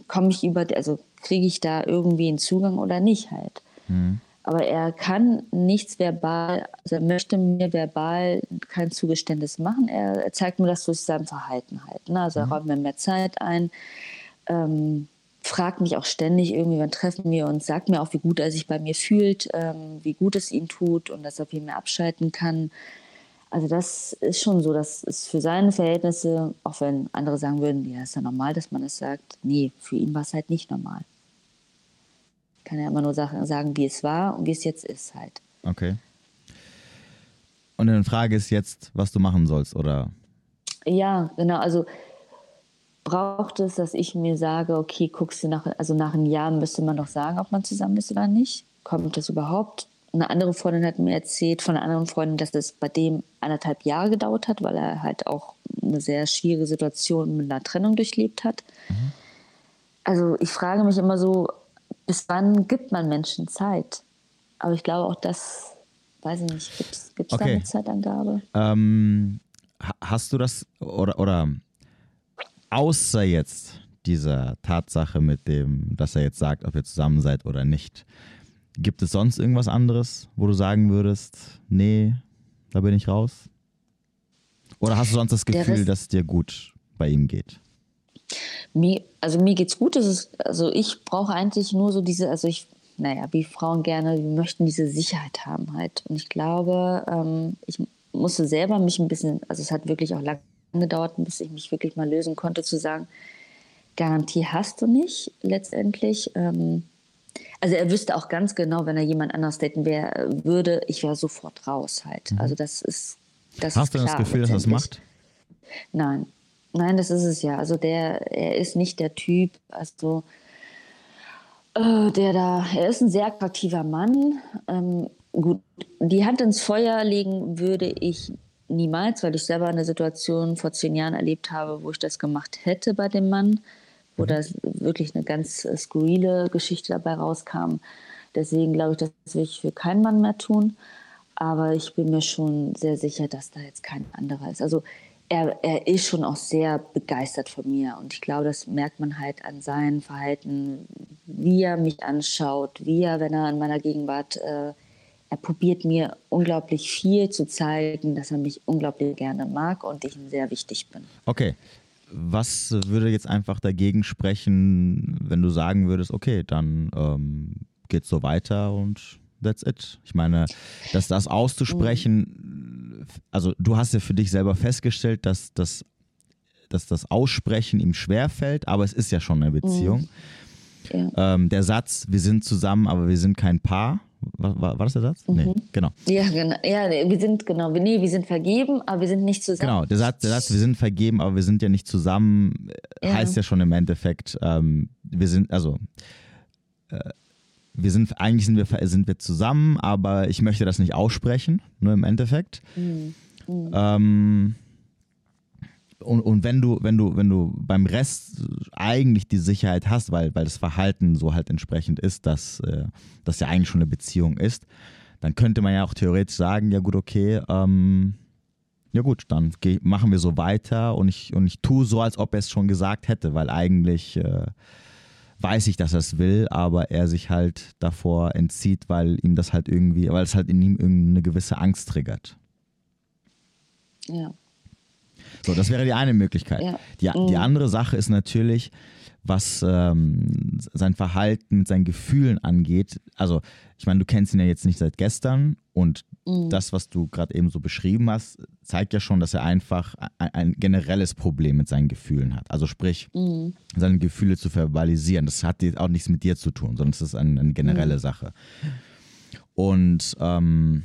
komme ich über, also kriege ich da irgendwie einen Zugang oder nicht halt. Mhm. Aber er kann nichts verbal, also er möchte mir verbal kein Zugeständnis machen. Er, er zeigt mir das durch sein Verhalten halt. Ne? Also er mhm. räumt mir mehr Zeit ein. Ähm, fragt mich auch ständig irgendwie, wann treffen wir uns, sagt mir auch, wie gut er sich bei mir fühlt, ähm, wie gut es ihm tut und dass er viel mehr abschalten kann. Also das ist schon so, das ist für seine Verhältnisse, auch wenn andere sagen würden, ja, ist ja normal, dass man das sagt. Nee, für ihn war es halt nicht normal. Ich kann ja immer nur sagen, wie es war und wie es jetzt ist halt. Okay. Und die Frage ist jetzt, was du machen sollst, oder? Ja, genau. Also braucht es, dass ich mir sage, okay, guckst du nach, also nach einem Jahr müsste man doch sagen, ob man zusammen ist oder nicht. Kommt das überhaupt? Eine andere Freundin hat mir erzählt von einer anderen Freundin, dass es bei dem anderthalb Jahre gedauert hat, weil er halt auch eine sehr schwierige Situation mit einer Trennung durchlebt hat. Mhm. Also ich frage mich immer so, bis wann gibt man Menschen Zeit? Aber ich glaube auch das, weiß ich nicht, gibt es okay. da eine Zeitangabe? Ähm, hast du das oder, oder außer jetzt dieser Tatsache mit dem, dass er jetzt sagt, ob ihr zusammen seid oder nicht. Gibt es sonst irgendwas anderes, wo du sagen würdest, nee, da bin ich raus? Oder hast du sonst das Gefühl, dass es dir gut bei ihm geht? Mir, also mir geht's gut. Ist, also ich brauche eigentlich nur so diese, also ich, naja, wie Frauen gerne, die möchten diese Sicherheit haben halt. Und ich glaube, ähm, ich musste selber mich ein bisschen, also es hat wirklich auch lange gedauert, bis ich mich wirklich mal lösen konnte, zu sagen, Garantie hast du nicht letztendlich. Ähm, also er wüsste auch ganz genau, wenn er jemand anders daten wär, würde, ich wäre sofort raus halt. Mhm. Also das ist das Hast ist du klar, das Gefühl, dass er das macht? Nein, nein, das ist es ja. Also der, er ist nicht der Typ, also äh, der da, er ist ein sehr attraktiver Mann. Ähm, gut, die Hand ins Feuer legen würde ich niemals, weil ich selber eine Situation vor zehn Jahren erlebt habe, wo ich das gemacht hätte bei dem Mann, wo mhm. da wirklich eine ganz skurrile Geschichte dabei rauskam. Deswegen glaube ich, das will ich für keinen Mann mehr tun. Aber ich bin mir schon sehr sicher, dass da jetzt kein anderer ist. Also er, er ist schon auch sehr begeistert von mir. Und ich glaube, das merkt man halt an seinem Verhalten, wie er mich anschaut, wie er, wenn er in meiner Gegenwart äh, er probiert mir unglaublich viel zu zeigen, dass er mich unglaublich gerne mag und ich ihm sehr wichtig bin. Okay. Was würde jetzt einfach dagegen sprechen, wenn du sagen würdest, okay, dann ähm, geht es so weiter und that's it. Ich meine, dass das auszusprechen, also du hast ja für dich selber festgestellt, dass das, dass das Aussprechen ihm schwerfällt, aber es ist ja schon eine Beziehung. Mhm. Ja. Ähm, der Satz, wir sind zusammen, aber wir sind kein Paar, war, war, war das der Satz? Mhm. Nee, genau. Ja, genau. Ja, wir sind, genau, nee, wir sind vergeben, aber wir sind nicht zusammen. Genau, der Satz, der Satz, wir sind vergeben, aber wir sind ja nicht zusammen, ja. heißt ja schon im Endeffekt, ähm, wir sind, also, äh, wir sind, eigentlich sind wir, sind wir zusammen, aber ich möchte das nicht aussprechen, nur im Endeffekt. Mhm. Mhm. Ähm, und, und wenn du, wenn du, wenn du beim Rest eigentlich die Sicherheit hast, weil, weil das Verhalten so halt entsprechend ist, dass äh, das ja eigentlich schon eine Beziehung ist, dann könnte man ja auch theoretisch sagen, ja gut, okay, ähm, ja gut, dann geh, machen wir so weiter und ich, und ich tue so, als ob er es schon gesagt hätte, weil eigentlich äh, weiß ich, dass er es will, aber er sich halt davor entzieht, weil ihm das halt irgendwie, weil es halt in ihm irgendeine gewisse Angst triggert. Ja. So, das wäre die eine Möglichkeit. Ja. Die, die mhm. andere Sache ist natürlich, was ähm, sein Verhalten mit seinen Gefühlen angeht. Also, ich meine, du kennst ihn ja jetzt nicht seit gestern und mhm. das, was du gerade eben so beschrieben hast, zeigt ja schon, dass er einfach ein, ein generelles Problem mit seinen Gefühlen hat. Also sprich, mhm. seine Gefühle zu verbalisieren. Das hat auch nichts mit dir zu tun, sondern es ist eine, eine generelle mhm. Sache. Und ähm,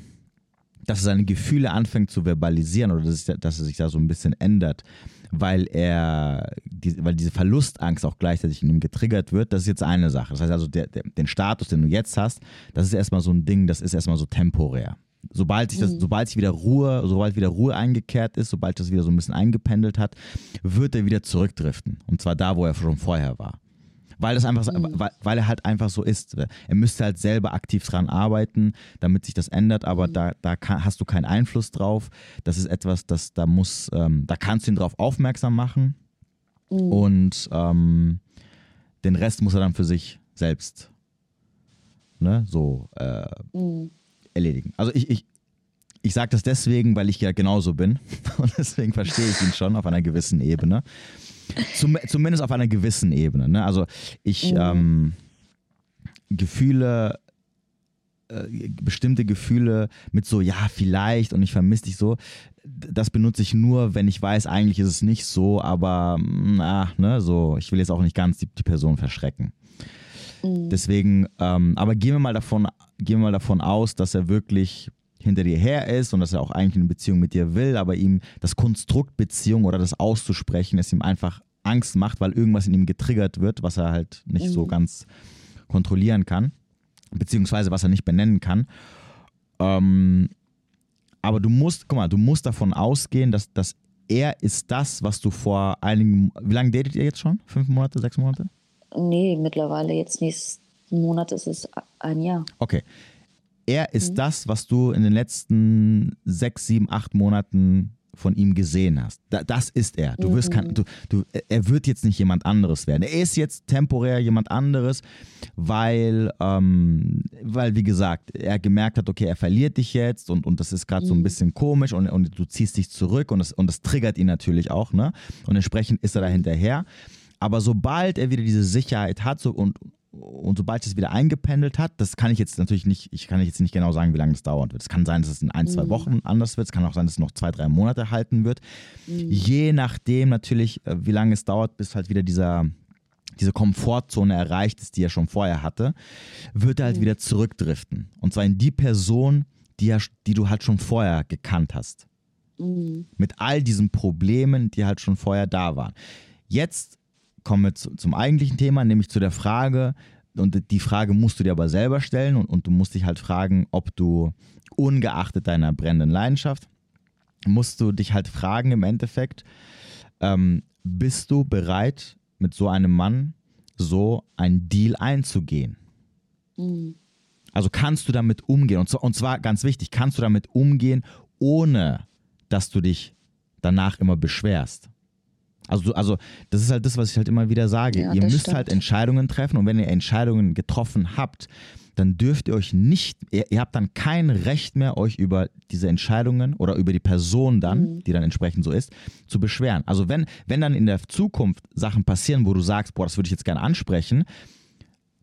dass er seine Gefühle anfängt zu verbalisieren oder dass, dass er sich da so ein bisschen ändert, weil er, die, weil diese Verlustangst auch gleichzeitig in ihm getriggert wird, das ist jetzt eine Sache. Das heißt also, der, der, den Status, den du jetzt hast, das ist erstmal so ein Ding, das ist erstmal so temporär. Sobald sich das, mhm. sobald sich wieder Ruhe, sobald wieder Ruhe eingekehrt ist, sobald das wieder so ein bisschen eingependelt hat, wird er wieder zurückdriften. Und zwar da, wo er schon vorher war weil das einfach, mhm. weil, weil, er halt einfach so ist. Er müsste halt selber aktiv dran arbeiten, damit sich das ändert, aber mhm. da, da kann, hast du keinen Einfluss drauf. Das ist etwas, das da muss, ähm, da kannst du ihn drauf aufmerksam machen mhm. und ähm, den Rest muss er dann für sich selbst ne, so äh, mhm. erledigen. Also ich, ich, ich sage das deswegen, weil ich ja genauso bin und deswegen verstehe ich ihn schon auf einer gewissen Ebene. Zum, zumindest auf einer gewissen Ebene. Ne? Also ich mhm. ähm, Gefühle, äh, bestimmte Gefühle mit so, ja, vielleicht und ich vermisse dich so, das benutze ich nur, wenn ich weiß, eigentlich ist es nicht so, aber na, ne, so, ich will jetzt auch nicht ganz die, die Person verschrecken. Mhm. Deswegen, ähm, aber gehen wir mal davon, gehen wir mal davon aus, dass er wirklich hinter dir her ist und dass er auch eigentlich eine Beziehung mit dir will, aber ihm das Konstrukt Beziehung oder das auszusprechen, es ihm einfach Angst macht, weil irgendwas in ihm getriggert wird, was er halt nicht mhm. so ganz kontrollieren kann, beziehungsweise was er nicht benennen kann. Ähm, aber du musst, guck mal, du musst davon ausgehen, dass, dass er ist das, was du vor einigen, wie lange datet ihr jetzt schon? Fünf Monate, sechs Monate? Nee, mittlerweile jetzt nächsten Monat ist es ein Jahr. Okay er ist mhm. das, was du in den letzten sechs, sieben, acht Monaten von ihm gesehen hast. Da, das ist er. Du wirst kein, du, du, er wird jetzt nicht jemand anderes werden. Er ist jetzt temporär jemand anderes, weil, ähm, weil wie gesagt, er gemerkt hat, okay, er verliert dich jetzt und, und das ist gerade so ein bisschen komisch und, und du ziehst dich zurück und das, und das triggert ihn natürlich auch, ne? Und entsprechend ist er da hinterher. Aber sobald er wieder diese Sicherheit hat so, und, und sobald es wieder eingependelt hat, das kann ich jetzt natürlich nicht, ich kann jetzt nicht genau sagen, wie lange das dauern wird. Es kann sein, dass es in ein, zwei mhm. Wochen anders wird. Es kann auch sein, dass es noch zwei, drei Monate halten wird. Mhm. Je nachdem natürlich, äh, wie lange es dauert, bis halt wieder dieser, diese Komfortzone erreicht ist, die er schon vorher hatte, wird er halt mhm. wieder zurückdriften. Und zwar in die Person, die, er, die du halt schon vorher gekannt hast. Mhm. Mit all diesen Problemen, die halt schon vorher da waren. Jetzt kommen wir zu, zum eigentlichen Thema, nämlich zu der Frage, und die Frage musst du dir aber selber stellen und, und du musst dich halt fragen, ob du ungeachtet deiner brennenden Leidenschaft, musst du dich halt fragen im Endeffekt, ähm, bist du bereit, mit so einem Mann so einen Deal einzugehen? Mhm. Also kannst du damit umgehen? Und zwar, und zwar ganz wichtig, kannst du damit umgehen, ohne dass du dich danach immer beschwerst? Also, also das ist halt das, was ich halt immer wieder sage. Ja, ihr müsst stimmt. halt Entscheidungen treffen und wenn ihr Entscheidungen getroffen habt, dann dürft ihr euch nicht, ihr, ihr, habt dann kein Recht mehr, euch über diese Entscheidungen oder über die Person dann, mhm. die dann entsprechend so ist, zu beschweren. Also wenn, wenn dann in der Zukunft Sachen passieren, wo du sagst, boah, das würde ich jetzt gerne ansprechen,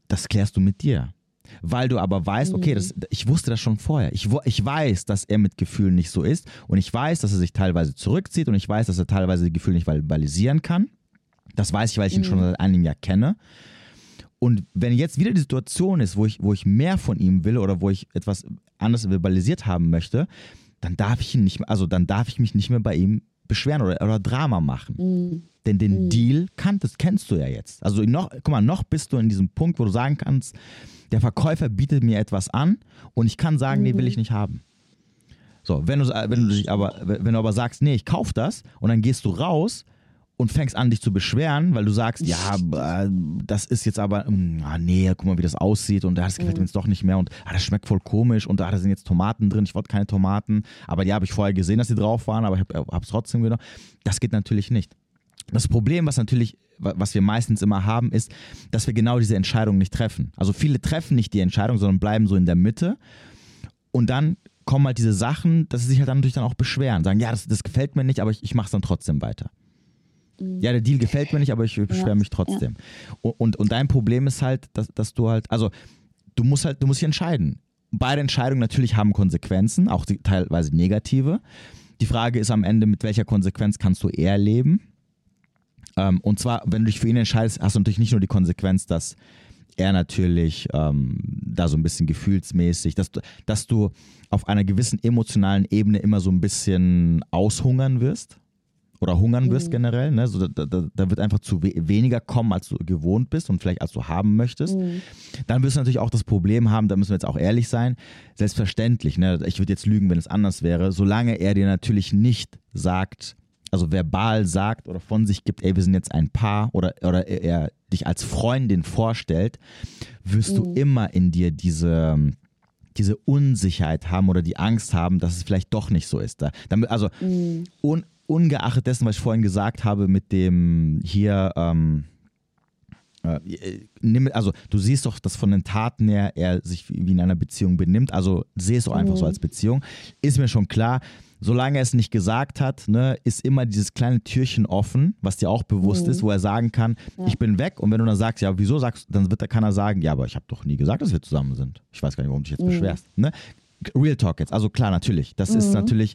das klärst du mit dir weil du aber weißt, okay, das, mhm. ich wusste das schon vorher. Ich, ich weiß, dass er mit Gefühlen nicht so ist und ich weiß, dass er sich teilweise zurückzieht und ich weiß, dass er teilweise die Gefühle nicht verbalisieren kann. Das weiß ich, weil ich ihn schon mhm. seit einem Jahr kenne. Und wenn jetzt wieder die Situation ist, wo ich, wo ich mehr von ihm will oder wo ich etwas anderes verbalisiert haben möchte, dann darf ich ihn nicht mehr, also dann darf ich mich nicht mehr bei ihm beschweren oder, oder Drama machen. Mhm. Denn den mhm. Deal kanntest, kennst du ja jetzt. Also noch, guck mal, noch bist du in diesem Punkt, wo du sagen kannst, der Verkäufer bietet mir etwas an und ich kann sagen, mhm. nee, will mhm. ich nicht haben. So, wenn du, wenn du dich aber, wenn du aber sagst, nee, ich kauf das und dann gehst du raus und fängst an, dich zu beschweren, weil du sagst, ja, das ist jetzt aber, hm, ah, nee, guck mal, wie das aussieht und das gefällt mir jetzt doch nicht mehr und ah, das schmeckt voll komisch und ah, da sind jetzt Tomaten drin, ich wollte keine Tomaten, aber die habe ich vorher gesehen, dass die drauf waren, aber ich habe es trotzdem genommen. Das geht natürlich nicht. Das Problem, was natürlich, was wir meistens immer haben, ist, dass wir genau diese Entscheidung nicht treffen. Also viele treffen nicht die Entscheidung, sondern bleiben so in der Mitte. Und dann kommen halt diese Sachen, dass sie sich halt dann natürlich dann auch beschweren. Sagen, ja, das, das gefällt mir nicht, aber ich, ich mache es dann trotzdem weiter. Mhm. Ja, der Deal gefällt mir nicht, aber ich beschwere ja, mich trotzdem. Ja. Und, und, dein Problem ist halt, dass, dass du halt, also du musst halt, du musst dich entscheiden. Beide Entscheidungen natürlich haben Konsequenzen, auch teilweise negative. Die Frage ist am Ende, mit welcher Konsequenz kannst du eher leben? Ähm, und zwar, wenn du dich für ihn entscheidest, hast du natürlich nicht nur die Konsequenz, dass er natürlich ähm, da so ein bisschen gefühlsmäßig, dass du, dass du auf einer gewissen emotionalen Ebene immer so ein bisschen aushungern wirst oder hungern wirst mhm. generell. Ne? So, da, da, da, wird einfach zu we weniger kommen, als du gewohnt bist und vielleicht als du haben möchtest. Mhm. Dann wirst du natürlich auch das Problem haben, da müssen wir jetzt auch ehrlich sein, selbstverständlich, ne? ich würde jetzt lügen, wenn es anders wäre, solange er dir natürlich nicht sagt, also verbal sagt oder von sich gibt, ey, wir sind jetzt ein Paar oder, oder er dich als Freundin vorstellt, wirst mhm. du immer in dir diese, diese Unsicherheit haben oder die Angst haben, dass es vielleicht doch nicht so ist. Da, damit, also mhm. un, ungeachtet dessen, was ich vorhin gesagt habe, mit dem hier, ähm, äh, also du siehst doch, dass von den Taten her er sich wie in einer Beziehung benimmt, also sehe es doch einfach mhm. so als Beziehung. Ist mir schon klar, solange er es nicht gesagt hat, ne, ist immer dieses kleine Türchen offen, was dir auch bewusst mhm. ist, wo er sagen kann, ja. ich bin weg. Und wenn du dann sagst, ja, wieso sagst du, dann wird, kann er sagen, ja, aber ich habe doch nie gesagt, dass wir zusammen sind. Ich weiß gar nicht, warum du dich jetzt mhm. beschwerst. Ne? Real Talk jetzt. Also klar, natürlich. Das ist mhm. natürlich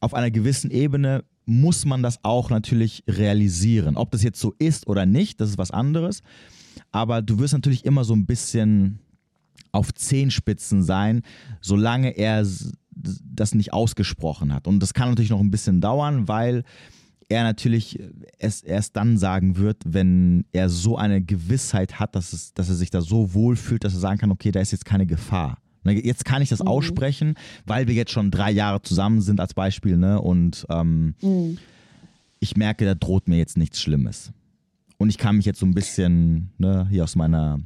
auf einer gewissen Ebene muss man das auch natürlich realisieren. Ob das jetzt so ist oder nicht, das ist was anderes. Aber du wirst natürlich immer so ein bisschen auf Zehenspitzen sein, solange er das nicht ausgesprochen hat. Und das kann natürlich noch ein bisschen dauern, weil er natürlich es erst dann sagen wird, wenn er so eine Gewissheit hat, dass, es, dass er sich da so wohl fühlt, dass er sagen kann, okay, da ist jetzt keine Gefahr. Ne, jetzt kann ich das mhm. aussprechen, weil wir jetzt schon drei Jahre zusammen sind als Beispiel, ne? Und ähm, mhm. ich merke, da droht mir jetzt nichts Schlimmes. Und ich kann mich jetzt so ein bisschen ne, hier aus meiner,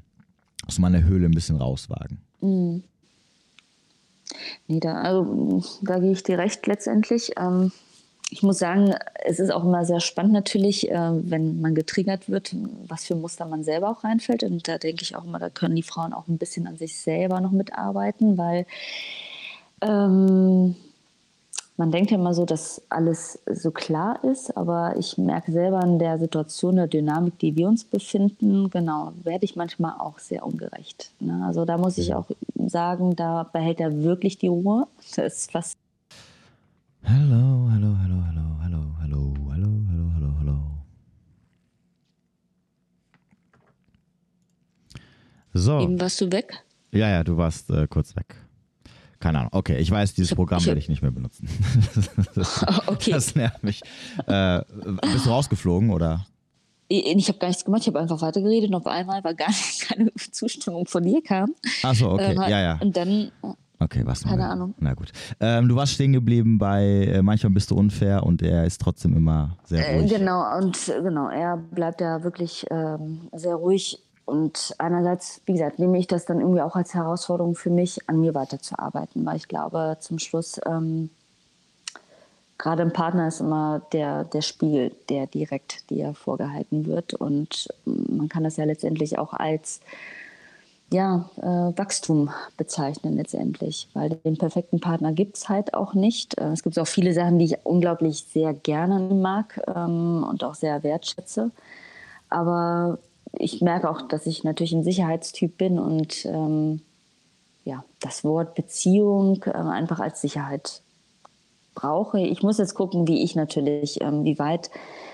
aus meiner Höhle ein bisschen rauswagen. Mhm. Nee, da, also, da gehe ich dir recht letztendlich. Ähm, ich muss sagen, es ist auch immer sehr spannend natürlich, äh, wenn man getriggert wird, was für Muster man selber auch reinfällt. Und da denke ich auch immer, da können die Frauen auch ein bisschen an sich selber noch mitarbeiten, weil ähm, man denkt ja immer so, dass alles so klar ist, aber ich merke selber in der Situation, der Dynamik, die wir uns befinden, genau, werde ich manchmal auch sehr ungerecht. Ne? Also da muss ich auch sagen, da behält er wirklich die Ruhe. Das ist fast Hallo, hallo, hallo, hallo, hallo, hallo, hallo, hallo, hallo, hallo. So. Eben warst du weg? Ja, ja, du warst äh, kurz weg. Keine Ahnung. Okay, ich weiß, dieses Programm werde ich nicht mehr benutzen. das, okay. Das nervt mich. Äh, bist du rausgeflogen oder? Ich habe gar nichts gemacht, ich habe einfach weitergeredet und auf einmal war gar keine Zustimmung von dir kam. Achso, okay, ähm, ja, ja. Und dann Okay, was? Keine Ahnung. Na gut. Ähm, du warst stehen geblieben bei äh, manchmal bist du unfair und er ist trotzdem immer sehr äh, ruhig. Äh, genau, und genau, er bleibt ja wirklich ähm, sehr ruhig. Und einerseits, wie gesagt, nehme ich das dann irgendwie auch als Herausforderung für mich, an mir weiterzuarbeiten, weil ich glaube, zum Schluss, ähm, gerade ein Partner ist immer der, der Spiegel, der direkt dir vorgehalten wird. Und man kann das ja letztendlich auch als ja, äh, Wachstum bezeichnen letztendlich, weil den perfekten Partner gibt es halt auch nicht. Äh, es gibt auch viele Sachen, die ich unglaublich sehr gerne mag ähm, und auch sehr wertschätze. Aber ich merke auch, dass ich natürlich ein Sicherheitstyp bin und ähm, ja, das Wort Beziehung äh, einfach als Sicherheit brauche. Ich muss jetzt gucken, wie ich natürlich, ähm, wie weit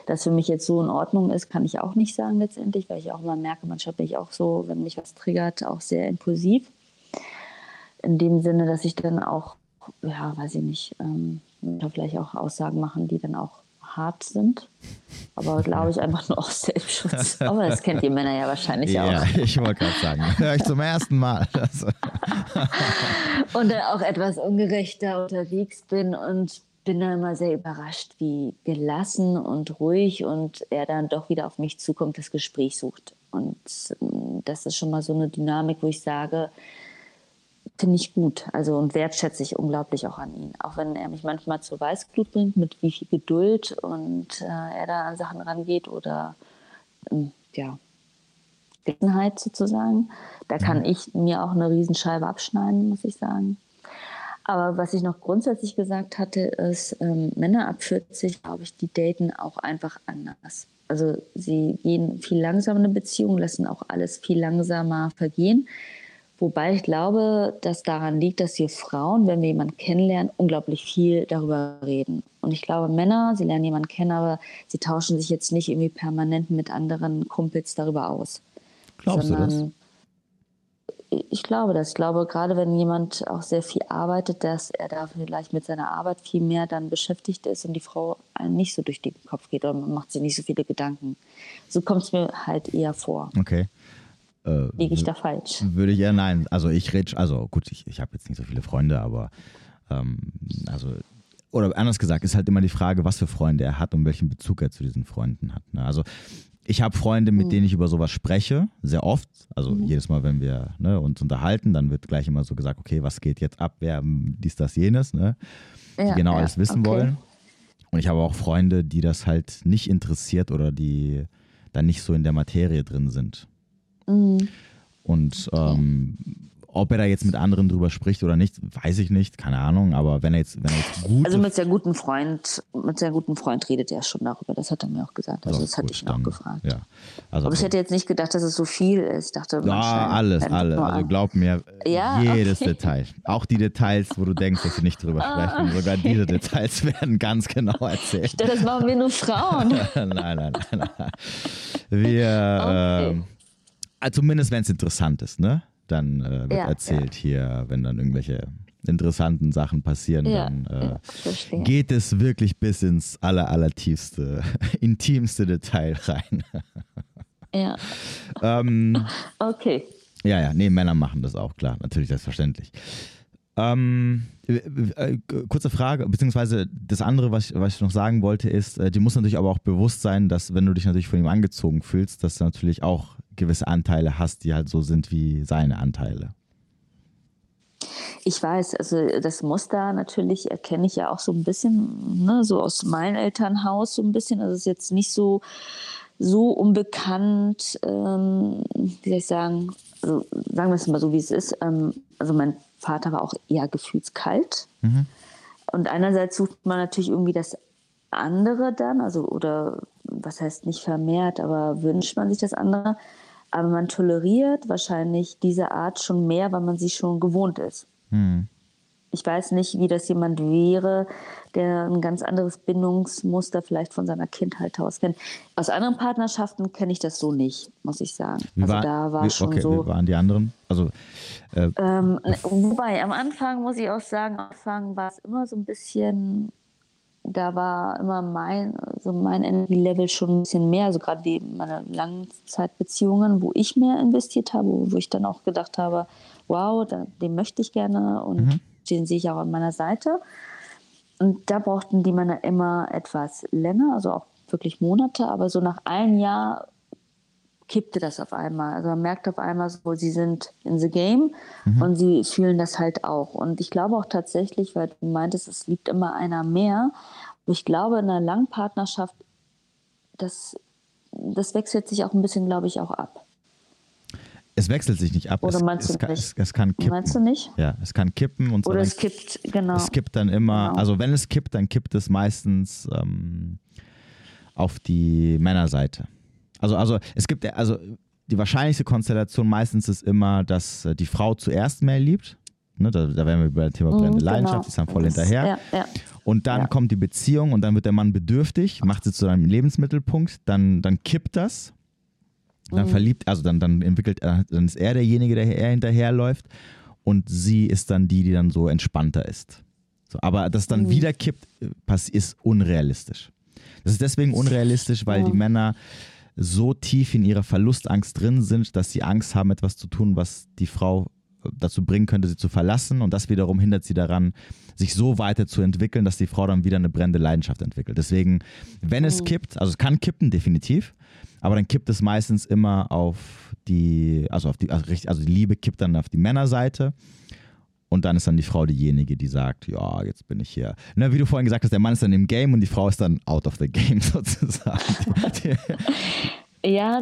das für mich jetzt so in Ordnung ist, kann ich auch nicht sagen letztendlich, weil ich auch mal merke, manchmal bin ich auch so, wenn mich was triggert, auch sehr impulsiv. In dem Sinne, dass ich dann auch, ja, weiß ich nicht, ähm, vielleicht auch Aussagen machen, die dann auch hart sind. Aber glaube ich einfach nur aus Selbstschutz. Aber das kennt ihr Männer ja wahrscheinlich ja, auch. Ja, ich wollte gerade sagen, höre ich zum ersten Mal. und dann auch etwas ungerechter unterwegs bin und bin dann immer sehr überrascht, wie gelassen und ruhig und er dann doch wieder auf mich zukommt, das Gespräch sucht. Und ähm, das ist schon mal so eine Dynamik, wo ich sage, finde ich gut. Also und wertschätze ich unglaublich auch an ihn. Auch wenn er mich manchmal zur Weißglut bringt, mit wie viel Geduld und äh, er da an Sachen rangeht oder ähm, ja, Gelassenheit sozusagen. Da kann mhm. ich mir auch eine Riesenscheibe abschneiden, muss ich sagen. Aber was ich noch grundsätzlich gesagt hatte, ist, ähm, Männer ab 40, glaube ich, die daten auch einfach anders. Also sie gehen viel langsamer in eine Beziehung, lassen auch alles viel langsamer vergehen. Wobei ich glaube, dass daran liegt, dass wir Frauen, wenn wir jemanden kennenlernen, unglaublich viel darüber reden. Und ich glaube, Männer, sie lernen jemanden kennen, aber sie tauschen sich jetzt nicht irgendwie permanent mit anderen Kumpels darüber aus. Glaubst sondern, du das? Ich glaube das. Ich glaube, gerade wenn jemand auch sehr viel arbeitet, dass er da vielleicht mit seiner Arbeit viel mehr dann beschäftigt ist und die Frau einem nicht so durch den Kopf geht oder man macht sich nicht so viele Gedanken. So kommt es mir halt eher vor. Okay. Äh, Liege ich da falsch? Würde ich ja, nein. Also ich rede, also gut, ich, ich habe jetzt nicht so viele Freunde, aber ähm, also oder anders gesagt, ist halt immer die Frage, was für Freunde er hat und welchen Bezug er zu diesen Freunden hat. Ne? Also ich habe Freunde, mit mhm. denen ich über sowas spreche, sehr oft. Also mhm. jedes Mal, wenn wir ne, uns unterhalten, dann wird gleich immer so gesagt, okay, was geht jetzt ab, wer dies, das, jenes, ne? Ja, die genau ja, alles wissen okay. wollen. Und ich habe auch Freunde, die das halt nicht interessiert oder die dann nicht so in der Materie drin sind. Mhm. Und ähm, ob er da jetzt mit anderen drüber spricht oder nicht, weiß ich nicht, keine Ahnung, aber wenn er jetzt, wenn er jetzt gut. Also mit sehr guten Freund, mit sehr guten Freund redet er schon darüber, das hat er mir auch gesagt. Also, das, das hatte ich ihn auch gefragt. Ja. Also, aber ich hätte jetzt nicht gedacht, dass es so viel ist. Ich dachte, ja, alles, alles. Also glaub mir, ja, jedes okay. Detail. Auch die Details, wo du denkst, dass sie nicht drüber ah, sprechen. Okay. Sogar diese Details werden ganz genau erzählt. Dachte, das machen wir nur Frauen. nein, nein, nein, nein. Wir, okay. äh, zumindest wenn es interessant ist, ne? Dann äh, wird ja, erzählt ja. hier, wenn dann irgendwelche interessanten Sachen passieren, ja, dann äh, geht es wirklich bis ins aller, allertiefste, intimste Detail rein. ja. ähm, okay. Ja, ja, nee, Männer machen das auch, klar, natürlich, selbstverständlich. Ähm, äh, kurze Frage, beziehungsweise das andere, was ich, was ich noch sagen wollte, ist, äh, dir muss natürlich aber auch bewusst sein, dass wenn du dich natürlich von ihm angezogen fühlst, dass du natürlich auch gewisse Anteile hast, die halt so sind wie seine Anteile. ich weiß, also das Muster natürlich erkenne ich ja auch so ein bisschen, ne, so aus meinem Elternhaus so ein bisschen. Also es ist jetzt nicht so, so unbekannt, ähm, wie soll ich sagen, also sagen wir es mal so, wie es ist. Ähm, also mein Vater war auch eher gefühlskalt. Mhm. Und einerseits sucht man natürlich irgendwie das andere dann, also oder was heißt nicht vermehrt, aber wünscht man sich das andere. Aber man toleriert wahrscheinlich diese Art schon mehr, weil man sie schon gewohnt ist. Hm. Ich weiß nicht, wie das jemand wäre, der ein ganz anderes Bindungsmuster vielleicht von seiner Kindheit aus kennt. Aus anderen Partnerschaften kenne ich das so nicht, muss ich sagen. Wie also war, da war wie, schon okay, so. Wie waren die anderen? Also äh, ähm, wobei am Anfang muss ich auch sagen, am Anfang war es immer so ein bisschen da war immer mein, also mein Energielevel schon ein bisschen mehr, also gerade wie meine Langzeitbeziehungen, wo ich mehr investiert habe, wo ich dann auch gedacht habe, wow, da, den möchte ich gerne und mhm. den sehe ich auch an meiner Seite. Und da brauchten die Männer immer etwas länger, also auch wirklich Monate, aber so nach einem Jahr kippte das auf einmal. Also man merkt auf einmal so, sie sind in the game mhm. und sie fühlen das halt auch. Und ich glaube auch tatsächlich, weil du meintest, es liebt immer einer mehr. ich glaube, in einer langen Partnerschaft, das, das wechselt sich auch ein bisschen, glaube ich, auch ab. Es wechselt sich nicht ab. Oder es, meinst es, du kann, nicht? Es, es, kann kippen. Meinst du nicht? Ja, es kann kippen. Und Oder es kippt, genau. Es kippt dann immer, genau. also wenn es kippt, dann kippt es meistens ähm, auf die Männerseite. Also, also es gibt, also die wahrscheinlichste Konstellation meistens ist immer, dass äh, die Frau zuerst mehr liebt. Ne, da, da wären wir über das Thema mhm, brennende Leidenschaft, genau. die ist dann voll hinterher. Ja, ja. Und dann ja. kommt die Beziehung und dann wird der Mann bedürftig, macht sie zu einem Lebensmittelpunkt, dann, dann kippt das. Dann mhm. verliebt, also dann, dann entwickelt er, dann ist er derjenige, der er hinterherläuft und sie ist dann die, die dann so entspannter ist. So, aber das dann mhm. wieder kippt, äh, ist unrealistisch. Das ist deswegen unrealistisch, weil die Männer so tief in ihrer Verlustangst drin sind, dass sie Angst haben, etwas zu tun, was die Frau äh, dazu bringen könnte, sie zu verlassen. Und das wiederum hindert sie daran, sich so weiterzuentwickeln, dass die Frau dann wieder eine brennende Leidenschaft entwickelt. Deswegen, wenn es mhm. kippt, also es kann kippen, definitiv, aber dann kippt es meistens immer auf die, also auf die, also die Liebe kippt dann auf die Männerseite und dann ist dann die Frau diejenige, die sagt, ja, jetzt bin ich hier. Ne, wie du vorhin gesagt hast, der Mann ist dann im Game und die Frau ist dann out of the game sozusagen. ja,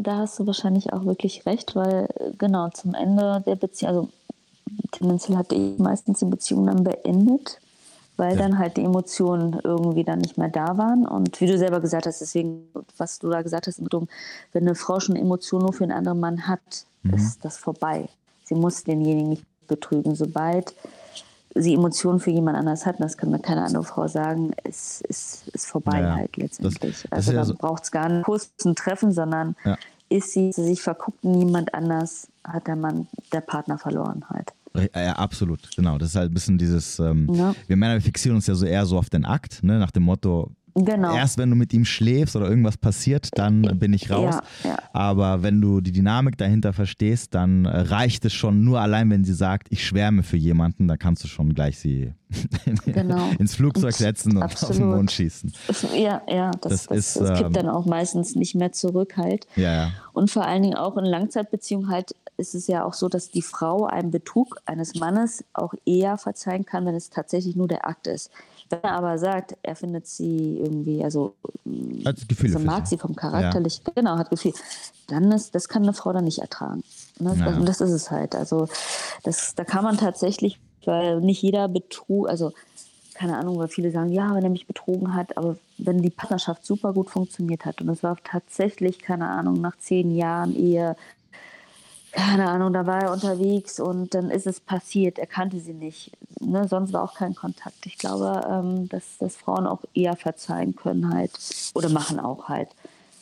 da hast du wahrscheinlich auch wirklich recht, weil genau zum Ende der Beziehung, also tendenziell hatte ich meistens die Beziehung dann beendet, weil ja. dann halt die Emotionen irgendwie dann nicht mehr da waren. Und wie du selber gesagt hast, deswegen, was du da gesagt hast, wenn eine Frau schon Emotionen nur für einen anderen Mann hat, mhm. ist das vorbei. Sie muss denjenigen nicht betrügen. Sobald sie Emotionen für jemand anders hat, das kann mir keine andere Frau sagen, ist, ist, ist vorbei ja, halt letztendlich. Das, also das dann braucht es gar nicht kurz ein Treffen, sondern ja. ist sie, sie sich verguckt in jemand anders, hat der Mann, der Partner verloren halt. Ja, absolut, genau. Das ist halt ein bisschen dieses, ähm, ja. wir Männer fixieren uns ja so eher so auf den Akt, ne? nach dem Motto, Genau. Erst wenn du mit ihm schläfst oder irgendwas passiert, dann bin ich raus. Ja, ja. Aber wenn du die Dynamik dahinter verstehst, dann reicht es schon nur allein, wenn sie sagt, ich schwärme für jemanden, da kannst du schon gleich sie genau. ins Flugzeug setzen und Absolut. auf den Mond schießen. Ja, ja, das, das, das, ist, das kippt ähm, dann auch meistens nicht mehr zurück halt. Ja, ja. Und vor allen Dingen auch in Langzeitbeziehungen halt ist es ja auch so, dass die Frau einen Betrug eines Mannes auch eher verzeihen kann, wenn es tatsächlich nur der Akt ist. Wenn er aber sagt, er findet sie irgendwie, also hat Gefühle also mag sie vom Charakterlich, ja. genau, hat Gefühl, dann ist, das kann eine Frau dann nicht ertragen. Ne? Ja. Und das ist es halt. Also das, da kann man tatsächlich, weil nicht jeder Betrug, also keine Ahnung, weil viele sagen, ja, wenn er mich betrogen hat, aber wenn die Partnerschaft super gut funktioniert hat und es war tatsächlich, keine Ahnung, nach zehn Jahren Ehe keine Ahnung, da war er unterwegs und dann ist es passiert. Er kannte sie nicht. Ne? Sonst war auch kein Kontakt. Ich glaube, ähm, dass, dass Frauen auch eher verzeihen können halt oder machen auch halt.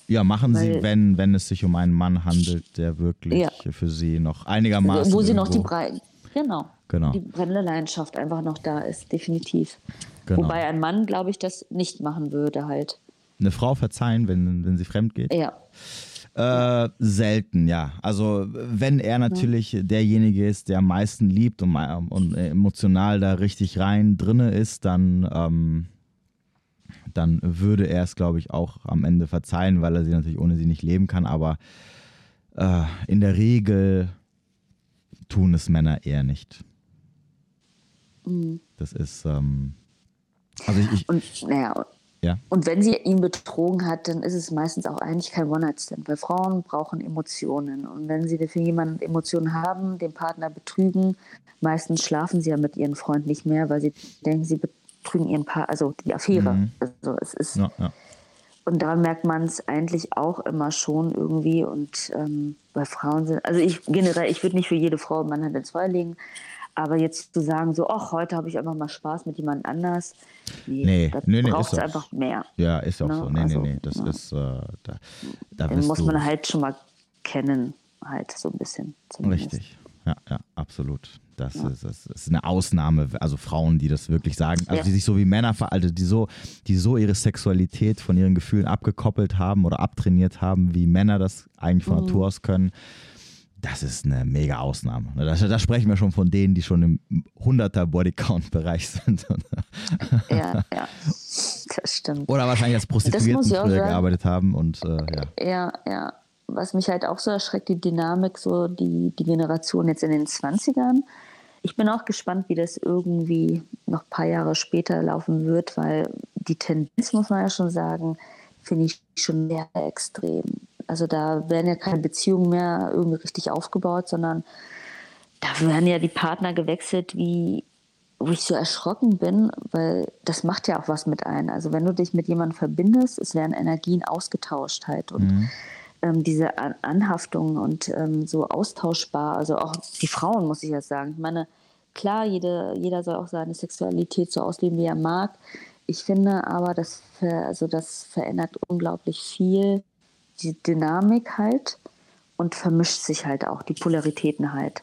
Ja, machen Weil, sie, wenn, wenn es sich um einen Mann handelt, der wirklich ja. für sie noch einigermaßen. Wo sie noch die Brei genau, genau. die brennende Leidenschaft einfach noch da ist, definitiv. Genau. Wobei ein Mann, glaube ich, das nicht machen würde halt. Eine Frau verzeihen, wenn, wenn sie fremd geht? Ja. Äh, selten, ja. Also wenn er natürlich derjenige ist, der am meisten liebt und, und, emotional da richtig rein drinne ist, dann, ähm, dann würde er es, glaube ich, auch am Ende verzeihen, weil er sie natürlich ohne sie nicht leben kann. Aber äh, in der Regel tun es Männer eher nicht. Mhm. Das ist, ähm, also ich, ich und, naja, ja. Und wenn sie ihn betrogen hat, dann ist es meistens auch eigentlich kein One-Night-Stand, weil Frauen brauchen Emotionen. Und wenn sie für jemanden Emotionen haben, den Partner betrügen, meistens schlafen sie ja mit ihren Freunden nicht mehr, weil sie denken, sie betrügen ihren Partner, also die Affäre. Mhm. Also es ist. Ja, ja. Und daran merkt man es eigentlich auch immer schon irgendwie. Und ähm, bei Frauen sind, also ich generell, ich würde nicht für jede Frau Mann Hand ins Feuer legen, aber jetzt zu sagen, so, ach, heute habe ich einfach mal Spaß mit jemand anders, nee, nee, da nee, nee braucht es einfach mehr. Ja, ist auch ne? so. Nee, also, nee, nee, das ja. ist, äh, da, da Den muss man halt schon mal kennen, halt so ein bisschen. Zumindest. Richtig, ja, ja, absolut. Das, ja. ist, das ist eine Ausnahme, also Frauen, die das wirklich sagen, also ja. die sich so wie Männer veraltet, die so, die so ihre Sexualität von ihren Gefühlen abgekoppelt haben oder abtrainiert haben, wie Männer das eigentlich von mhm. Natur aus können das ist eine mega Ausnahme. Da, da, sprechen wir schon von denen, die schon im 100er Bodycount-Bereich sind. ja, ja, das stimmt. Oder wahrscheinlich als Prostituierten früher gearbeitet haben. Und, äh, ja. ja, ja. Was mich halt auch so erschreckt, die Dynamik, so die, die Generation jetzt in den 20ern. Ich bin auch gespannt, wie das irgendwie noch ein paar Jahre später laufen wird, weil die Tendenz, muss man ja schon sagen, finde ich schon sehr extrem. Also da werden ja keine Beziehungen mehr irgendwie richtig aufgebaut, sondern da werden ja die Partner gewechselt, wie wo ich so erschrocken bin, weil das macht ja auch was mit ein. Also wenn du dich mit jemandem verbindest, es werden Energien ausgetauscht halt und mhm. ähm, diese An Anhaftung und ähm, so austauschbar. Also auch die Frauen muss ich ja sagen. Ich meine, klar, jede, jeder soll auch seine Sexualität so ausleben, wie er mag. Ich finde aber, das, ver, also das verändert unglaublich viel die Dynamik halt und vermischt sich halt auch, die Polaritäten halt.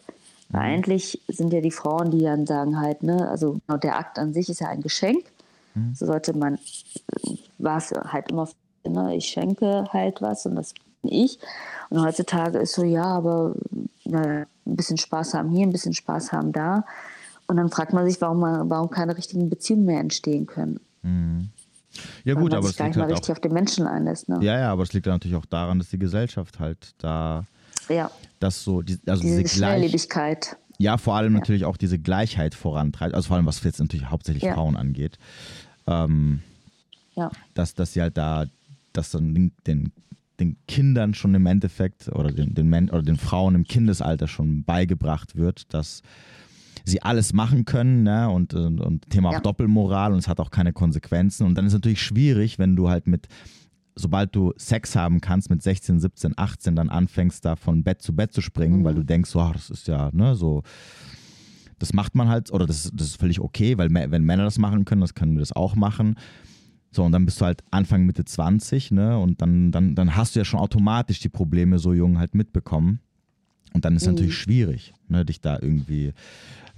Weil mhm. eigentlich sind ja die Frauen, die dann sagen halt, ne, also genau, der Akt an sich ist ja ein Geschenk. Mhm. So sollte man, war es halt immer, ne, ich schenke halt was und das bin ich. Und heutzutage ist so, ja, aber na, ein bisschen Spaß haben hier, ein bisschen Spaß haben da. Und dann fragt man sich, warum, man, warum keine richtigen Beziehungen mehr entstehen können. Mhm. Ja, gut, aber es liegt halt richtig auch, auf den Menschen einlässt. Ne? Ja, ja, aber es liegt natürlich auch daran, dass die Gesellschaft halt da. Ja. Das so, die, also diese, diese Schnelllebigkeit. Ja, vor allem ja. natürlich auch diese Gleichheit vorantreibt. Also vor allem, was jetzt natürlich hauptsächlich ja. Frauen angeht. Ähm, ja. Dass, dass sie halt da, dass dann den, den, den Kindern schon im Endeffekt oder den, den, oder den Frauen im Kindesalter schon beigebracht wird, dass sie alles machen können ne? und, und, und Thema ja. auch Doppelmoral und es hat auch keine Konsequenzen. Und dann ist es natürlich schwierig, wenn du halt mit, sobald du Sex haben kannst, mit 16, 17, 18 dann anfängst, da von Bett zu Bett zu springen, mhm. weil du denkst, oh, das ist ja ne, so das macht man halt, oder das, das ist völlig okay, weil wenn Männer das machen können, das können wir das auch machen. So, und dann bist du halt Anfang, Mitte 20, ne? Und dann, dann, dann hast du ja schon automatisch die Probleme so jung halt mitbekommen. Und dann ist es mhm. natürlich schwierig, ne, dich da irgendwie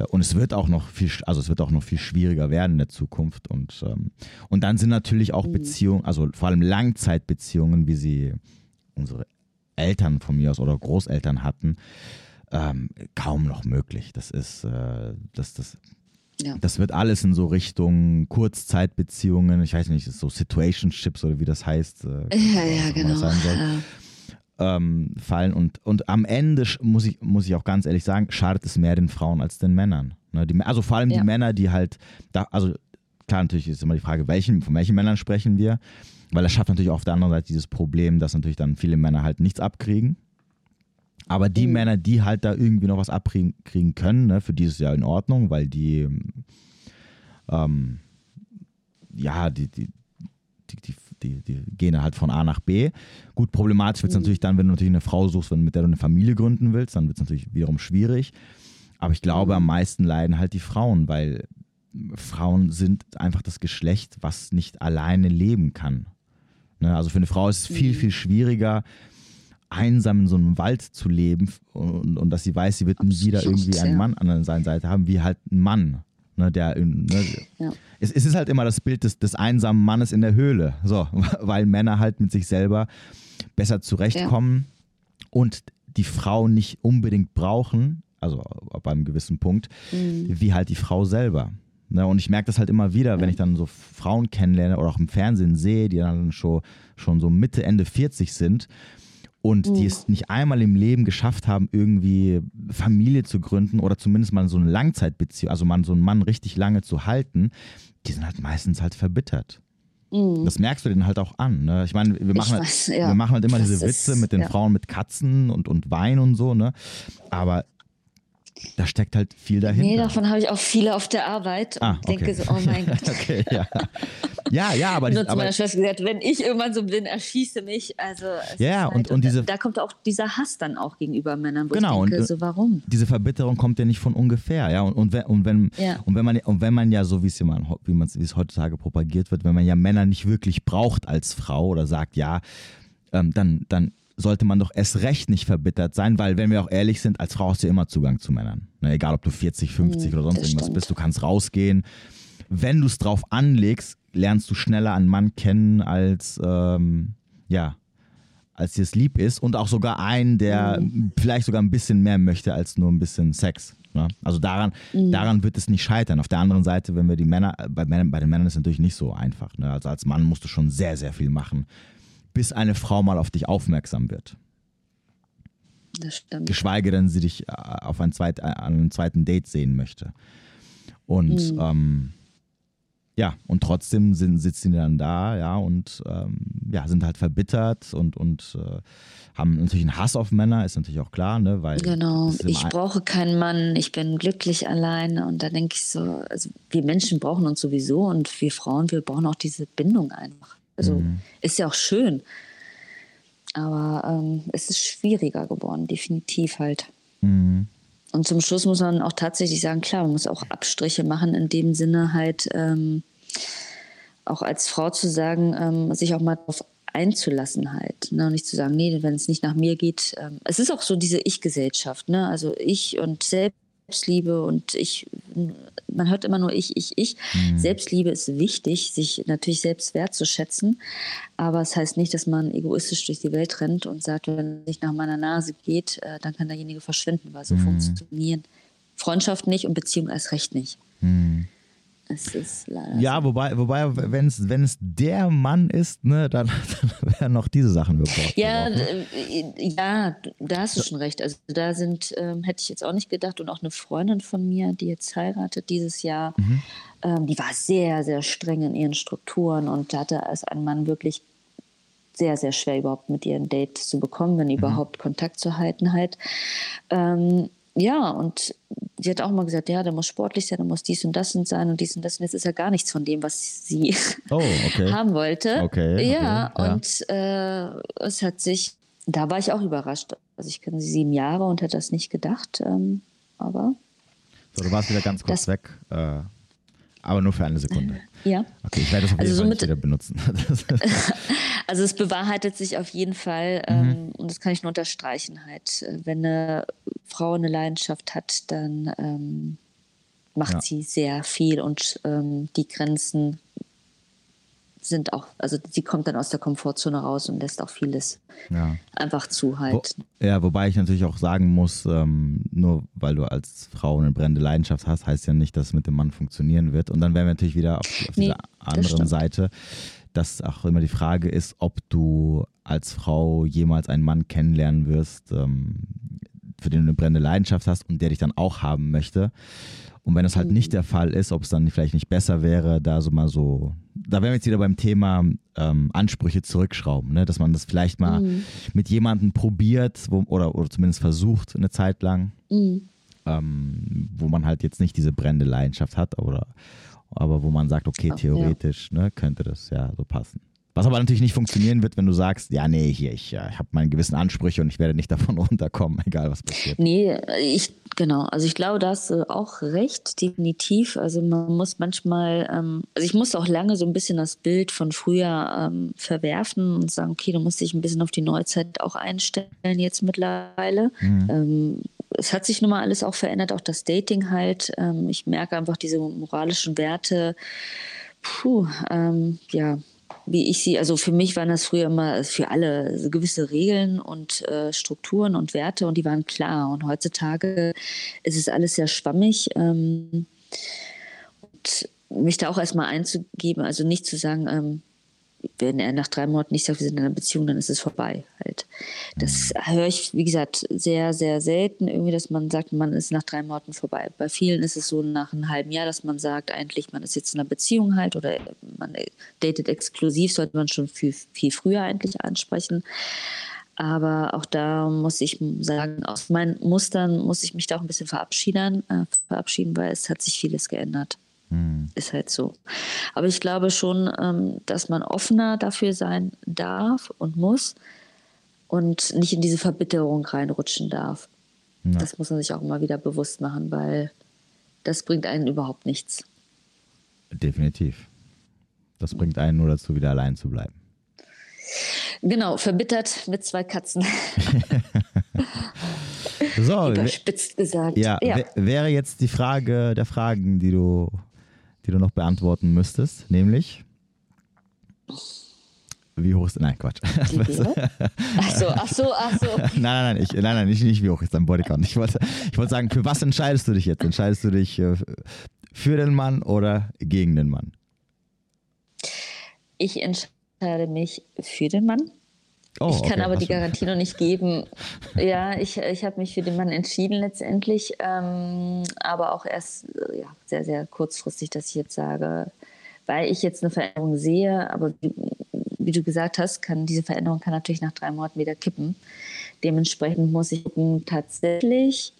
und es wird auch noch viel, also es wird auch noch viel schwieriger werden in der Zukunft. Und, ähm, und dann sind natürlich auch mhm. Beziehungen, also vor allem Langzeitbeziehungen, wie sie unsere Eltern von mir aus oder Großeltern hatten, ähm, kaum noch möglich. Das ist, äh, das, das, ja. das wird alles in so Richtung Kurzzeitbeziehungen, ich weiß nicht, so Situationships oder wie das heißt. Äh, ja, ja, genau. Ähm, fallen. Und, und am Ende muss ich, muss ich auch ganz ehrlich sagen, schadet es mehr den Frauen als den Männern. Ne, die, also vor allem ja. die Männer, die halt, da, also klar, natürlich ist immer die Frage, welchen, von welchen Männern sprechen wir, weil das schafft natürlich auch auf der anderen Seite dieses Problem, dass natürlich dann viele Männer halt nichts abkriegen. Aber die mhm. Männer, die halt da irgendwie noch was abkriegen können, ne, für die ist es ja in Ordnung, weil die, ähm, ja, die, die, die, die die, die gehen halt von A nach B. Gut, problematisch wird es mhm. natürlich dann, wenn du natürlich eine Frau suchst, mit der du eine Familie gründen willst, dann wird es natürlich wiederum schwierig. Aber ich glaube, mhm. am meisten leiden halt die Frauen, weil Frauen sind einfach das Geschlecht, was nicht alleine leben kann. Ne? Also für eine Frau ist es viel, mhm. viel schwieriger, einsam in so einem Wald zu leben und, und dass sie weiß, sie wird nie wieder irgendwie einen Mann an seiner Seite haben, wie halt ein Mann. Ne, der, ne, ja. es, es, ist halt immer das Bild des, des, einsamen Mannes in der Höhle, so, weil Männer halt mit sich selber besser zurechtkommen ja. und die Frau nicht unbedingt brauchen, also ab einem gewissen Punkt, mhm. wie halt die Frau selber. Ne, und ich merke das halt immer wieder, wenn ich dann so Frauen kennenlerne oder auch im Fernsehen sehe, die dann schon, schon so Mitte, Ende 40 sind und Mhm. die es nicht einmal im Leben geschafft haben, irgendwie Familie zu gründen oder zumindest mal so eine Langzeitbeziehung, also man so einen Mann richtig lange zu halten, die sind halt meistens halt verbittert. Mhm. Das merkst du denen halt auch an. Ne? Ich meine, wir machen, halt, weiß, ja. wir machen halt immer Das diese ist- Witze mit den ja. Frauen mit Katzen und, und Wein und so, ne? Aber da steckt halt viel dahinter. Nee, davon habe ich auch viele auf der Arbeit und Ah, okay. denke so, oh mein Gott. okay, ja. Ja, ja, aber, Nur die, zu meiner Schwester gesagt, wenn ich irgendwann so bin, erschieße mich. Also Ja, ja, ist und- und diese- da, da kommt auch dieser Hass dann auch gegenüber Männern, wo Genau, ich denke, und- so warum? diese Verbitterung kommt ja nicht von ungefähr, ja. Und, und, wenn, und, wenn, Ja. und, wenn man, und wenn man ja so, wie es wie man wie es heutzutage propagiert wird, wenn man ja Männer nicht wirklich braucht als Frau oder sagt, ja, ähm, dann, dann sollte man doch erst recht nicht verbittert sein, weil, wenn wir auch ehrlich sind, als Frau hast du immer Zugang zu Männern. Ne, egal, ob du 40, 50 Mhm, oder sonst irgendwas stimmt. bist, du kannst rausgehen. Wenn du es drauf anlegst, lernst du schneller einen Mann kennen als, ähm, ja, als dir es lieb ist und auch sogar einen, der vielleicht sogar ein bisschen mehr möchte als nur ein bisschen Sex. Ne? Also daran, daran wird es nicht scheitern. Auf der anderen Seite, wenn wir die Männer, bei, Männern, bei den Männern ist es natürlich nicht so einfach. Ne? Also als Mann musst du schon sehr, sehr viel machen, bis eine Frau mal auf dich aufmerksam wird. Das stimmt. Geschweige denn, sie dich äh, auf ein zweit, äh, an einem zweiten Date sehen möchte. Und ähm, ja, und trotzdem sind, sitzen die dann da, ja, und ähm, ja, sind halt verbittert und, und äh, haben natürlich einen Hass auf Männer, ist natürlich auch klar, ne? Weil Genau, ich brauche keinen Mann, ich bin glücklich alleine und da denke ich so, also wir Menschen brauchen uns sowieso und wir Frauen, wir brauchen auch diese Bindung einfach. Also Mhm. ist ja auch schön, aber ähm, es ist schwieriger geworden, definitiv halt. Mhm. Und zum Schluss muss man auch tatsächlich sagen, klar, man muss auch Abstriche machen, in dem Sinne halt ähm, auch als Frau zu sagen, ähm, sich auch mal darauf einzulassen halt. Ne? Und nicht zu sagen, nee, wenn es nicht nach mir geht. Ähm, es ist auch so diese Ich-Gesellschaft, ne? Also ich und Selbstliebe und ich, man hört immer nur ich, ich, ich. Selbstliebe ist wichtig, sich natürlich selbst wertzuschätzen. Aber es heißt nicht, dass man egoistisch durch die Welt rennt und sagt, wenn es nicht nach meiner Nase geht, äh, dann kann derjenige verschwinden, weil so funktionieren Freundschaft nicht und Beziehung erst recht nicht. Es ist leider Ja, wobei, wobei wenn es wenn es der Mann ist, ne, dann, dann werden auch diese Sachen gebraucht. Ja, ne? äh, ja, da hast du schon recht. Also da sind, ähm, hätte ich jetzt auch nicht gedacht und auch eine Freundin von mir, die jetzt heiratet dieses Jahr, Mhm. ähm, die war sehr, sehr streng in ihren Strukturen und hatte als ein Mann wirklich sehr, sehr schwer überhaupt mit ihr ein Date zu bekommen, Mhm. wenn überhaupt Kontakt zu halten halt. Ähm, ja, und sie hat auch mal gesagt, ja, der muss sportlich sein, der muss dies und das und sein und dies und das. Und jetzt ist ja gar nichts von dem, was sie Oh, okay. haben wollte. Okay, okay, ja, ja. und äh, es hat sich, da war ich auch überrascht. Also ich kenne sie sieben Jahre und hätte das nicht gedacht. Ähm, aber So, du warst wieder ganz kurz Das- weg, äh, aber nur für eine Sekunde. ja. Okay, ich werde das auf jeden Also Fall somit- wieder benutzen. Also es bewahrheitet sich auf jeden Fall ähm, und das kann ich nur unterstreichen halt. Wenn eine Frau eine Leidenschaft hat, dann ähm, macht Ja. sie sehr viel und ähm, die Grenzen sind auch, also sie kommt dann aus der Komfortzone raus und lässt auch vieles ja. einfach zu Wo, halt. ja, wobei ich natürlich auch sagen muss, ähm, nur weil du als Frau eine brennende Leidenschaft hast, heißt ja nicht, dass es mit dem Mann funktionieren wird. Und dann wären wir natürlich wieder auf, auf Nee, dieser anderen. Seite, dass auch immer die Frage ist, ob du als Frau jemals einen Mann kennenlernen wirst, ähm, für den du eine brennende Leidenschaft hast und der dich dann auch haben möchte. Und wenn das halt Mhm. nicht der Fall ist, ob es dann vielleicht nicht besser wäre, da so mal so, da wären wir jetzt wieder beim Thema ähm, Ansprüche zurückschrauben, ne? dass man das vielleicht mal Mhm. mit jemandem probiert wo, oder, oder zumindest versucht eine Zeit lang, Mhm. ähm, wo man halt jetzt nicht diese brennende Leidenschaft hat, oder, aber wo man sagt, okay, Ach, theoretisch ne, könnte das ja so passen. Was aber natürlich nicht funktionieren wird, wenn du sagst, ja, nee, hier, ich, äh, ich habe meine gewissen Ansprüche und ich werde nicht davon runterkommen, egal was passiert. Nee, ich, genau. Also ich glaube, da hast du auch recht, definitiv. Also man muss manchmal, ähm, also ich musste auch lange so ein bisschen das Bild von früher ähm, verwerfen und sagen, okay, du musst dich ein bisschen auf die Neuzeit auch einstellen jetzt mittlerweile. Ähm, es hat sich nun mal alles auch verändert, auch das Dating halt. Ähm, ich merke einfach diese moralischen Werte, puh, ähm, ja, wie ich sie, also für mich waren das früher immer für alle gewisse Regeln und äh, Strukturen und Werte und die waren klar. Und heutzutage ist es alles sehr schwammig. Ähm, und mich da auch erstmal einzugeben, also nicht zu sagen, ähm, wenn er nach drei Monaten nicht sagt, wir sind in einer Beziehung, dann ist es vorbei halt. Das mhm. höre ich, wie gesagt, sehr, sehr selten irgendwie, dass man sagt, man ist nach drei Monaten vorbei. Bei vielen ist es so nach einem halben Jahr, dass man sagt, eigentlich, man ist jetzt in einer Beziehung halt oder man datet exklusiv, sollte man schon viel, viel früher eigentlich ansprechen. Aber auch da muss ich sagen, aus meinen Mustern muss ich mich da auch ein bisschen verabschieden, äh, verabschieden weil es hat sich vieles geändert. Hm. Ist halt so. Aber ich glaube schon, ähm, dass man offener dafür sein darf und muss und nicht in diese Verbitterung reinrutschen darf. Ja. Das muss man sich auch immer wieder bewusst machen, weil das bringt einen überhaupt nichts. Definitiv. Das bringt einen nur dazu, wieder allein zu bleiben. Genau, verbittert mit zwei Katzen. so, Überspitzt gesagt. Ja, ja. wäre jetzt die Frage der Fragen, die du, die du noch beantworten müsstest, nämlich. Wie hoch ist. Nein, Quatsch. Ach so, ach so, ach so. nein, nein, nein, ich, nein, nein nicht, nicht wie hoch ist dein Bodycount. Ich wollte, ich wollte sagen, für was entscheidest du dich jetzt? Entscheidest du dich äh, für den Mann oder gegen den Mann? Ich entscheide mich für den Mann. Oh, ich kann okay, aber die Garantie noch nicht geben. Ja, ich, ich habe mich für den Mann entschieden letztendlich, ähm, aber auch erst äh, ja, sehr, sehr kurzfristig, dass ich jetzt sage, weil ich jetzt eine Veränderung sehe, aber wie, wie du gesagt hast, kann diese Veränderung kann natürlich nach drei Monaten wieder kippen. Dementsprechend muss ich gucken, tatsächlich,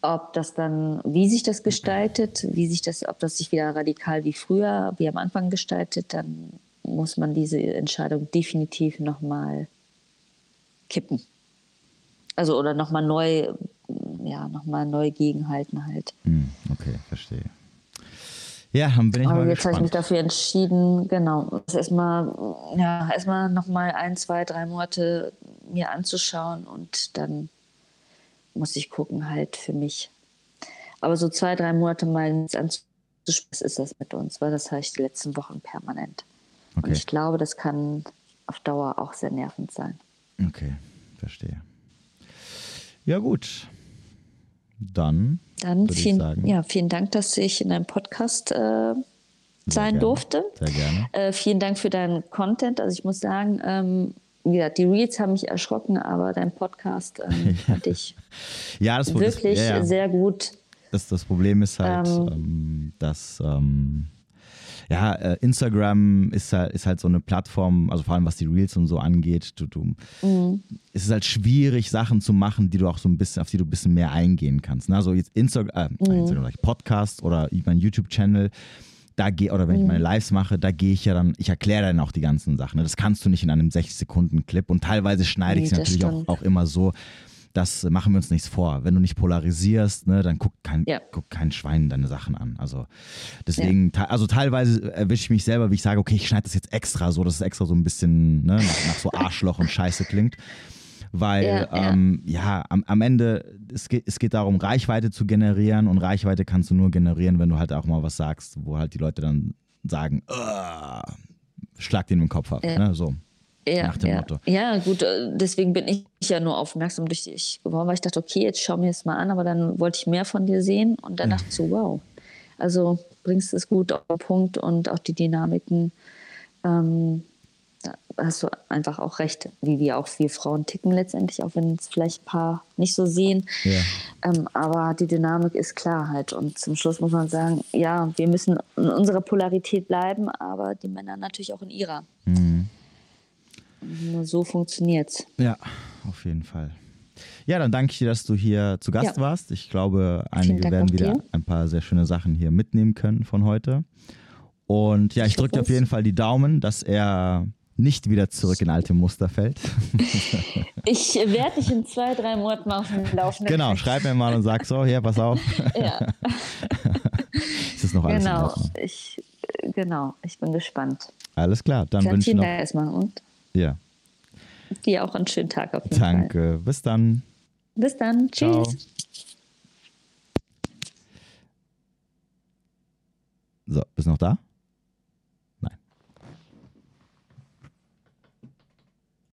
ob das dann, wie sich das gestaltet, wie sich das, ob das sich wieder radikal wie früher, wie am Anfang gestaltet, dann muss man diese Entscheidung definitiv nochmal kippen. Also oder nochmal neu, ja, nochmal neu gegenhalten halt. Hm, okay, verstehe. Ja, dann bin ich Aber mal jetzt habe ich mich dafür entschieden, genau, erstmal, ja, erstmal nochmal ein, zwei, drei Monate mir anzuschauen und dann muss ich gucken halt für mich. Aber so zwei, drei Monate mal anzuschauen, was ist das mit uns, weil das habe ich die letzten Wochen permanent. Okay. Und ich glaube, das kann auf Dauer auch sehr nervend sein. Okay, verstehe. Ja, gut. Dann, Dann vielen, sagen, ja, vielen Dank, dass ich in einem Podcast äh, sein gerne, durfte. Sehr gerne. Äh, vielen Dank für deinen Content. Also ich muss sagen, ähm, wie gesagt, die Reads haben mich erschrocken, aber dein Podcast ähm, fand ich ja, das, wirklich das, ja, ja. sehr gut. Das, das Problem ist halt, ähm, ähm dass ähm, ja, äh, Instagram ist halt, ist halt so eine Plattform, also vor allem was die Reels und so angeht, du, du, mhm. es ist halt schwierig, Sachen zu machen, die du auch so ein bisschen, auf die du ein bisschen mehr eingehen kannst. Ne? Also jetzt Instagram, äh, mhm. Instagram, Podcast oder mein YouTube-Channel, da gehe, oder wenn ich mhm. meine Lives mache, da gehe ich ja dann, ich erkläre dann auch die ganzen Sachen. Ne? Das kannst du nicht in einem 60-Sekunden-Clip und teilweise schneide nee, ich es natürlich auch, auch, immer so, das machen wir uns nichts vor. Wenn du nicht polarisierst, ne, dann guckt kein, ja. guckt kein Schwein deine Sachen an. Also deswegen, ja. also teilweise erwische ich mich selber, wie ich sage, okay, ich schneide das jetzt extra so, dass es extra so ein bisschen ne, nach, nach so Arschloch und Scheiße klingt weil ja, ähm, ja. ja am, am, Ende, es geht, es geht darum, Reichweite zu generieren und Reichweite kannst du nur generieren, wenn du halt auch mal was sagst, wo halt die Leute dann sagen, schlag den im Kopf ab. Ja. Ne, so. Ja, nach dem ja. Motto. Ja, gut, äh, deswegen bin ich ja nur aufmerksam durch dich geworden, weil ich dachte, okay, jetzt schau mir das mal an, aber dann wollte ich mehr von dir sehen und dann mhm. dachte ich so, wow. Also bringst es gut auf den Punkt und auch die Dynamiken. Ähm, da hast du einfach auch recht, wie wir auch wir Frauen ticken letztendlich, auch wenn es vielleicht ein paar nicht so sehen. Ja. Ähm, aber die Dynamik ist Klarheit. Und zum Schluss muss man sagen, ja, wir müssen in unserer Polarität bleiben, aber die Männer natürlich auch in ihrer. Mhm. Nur so funktioniert es. Ja, auf jeden Fall. Ja, dann danke ich dir, dass du hier zu Gast ja. warst. Ich glaube, einige werden wieder dir. ein paar sehr schöne Sachen hier mitnehmen können von heute. Und ja, ich, ich drücke dir auf jeden Fall die Daumen, dass er nicht wieder zurück in alte Muster fällt. ich werde dich in zwei, drei Monaten auf dem Laufenden. Genau, schreib mir mal und sag so, hier, pass auf. Ja. ist das noch alles genau, ich, genau, ich bin gespannt. Alles klar, dann wünsche ich noch... erstmal und ja. Dir auch einen schönen Tag auf jeden Danke. Fall. Danke. Bis dann. Bis dann. Ciao. Tschüss. So, bist du noch da?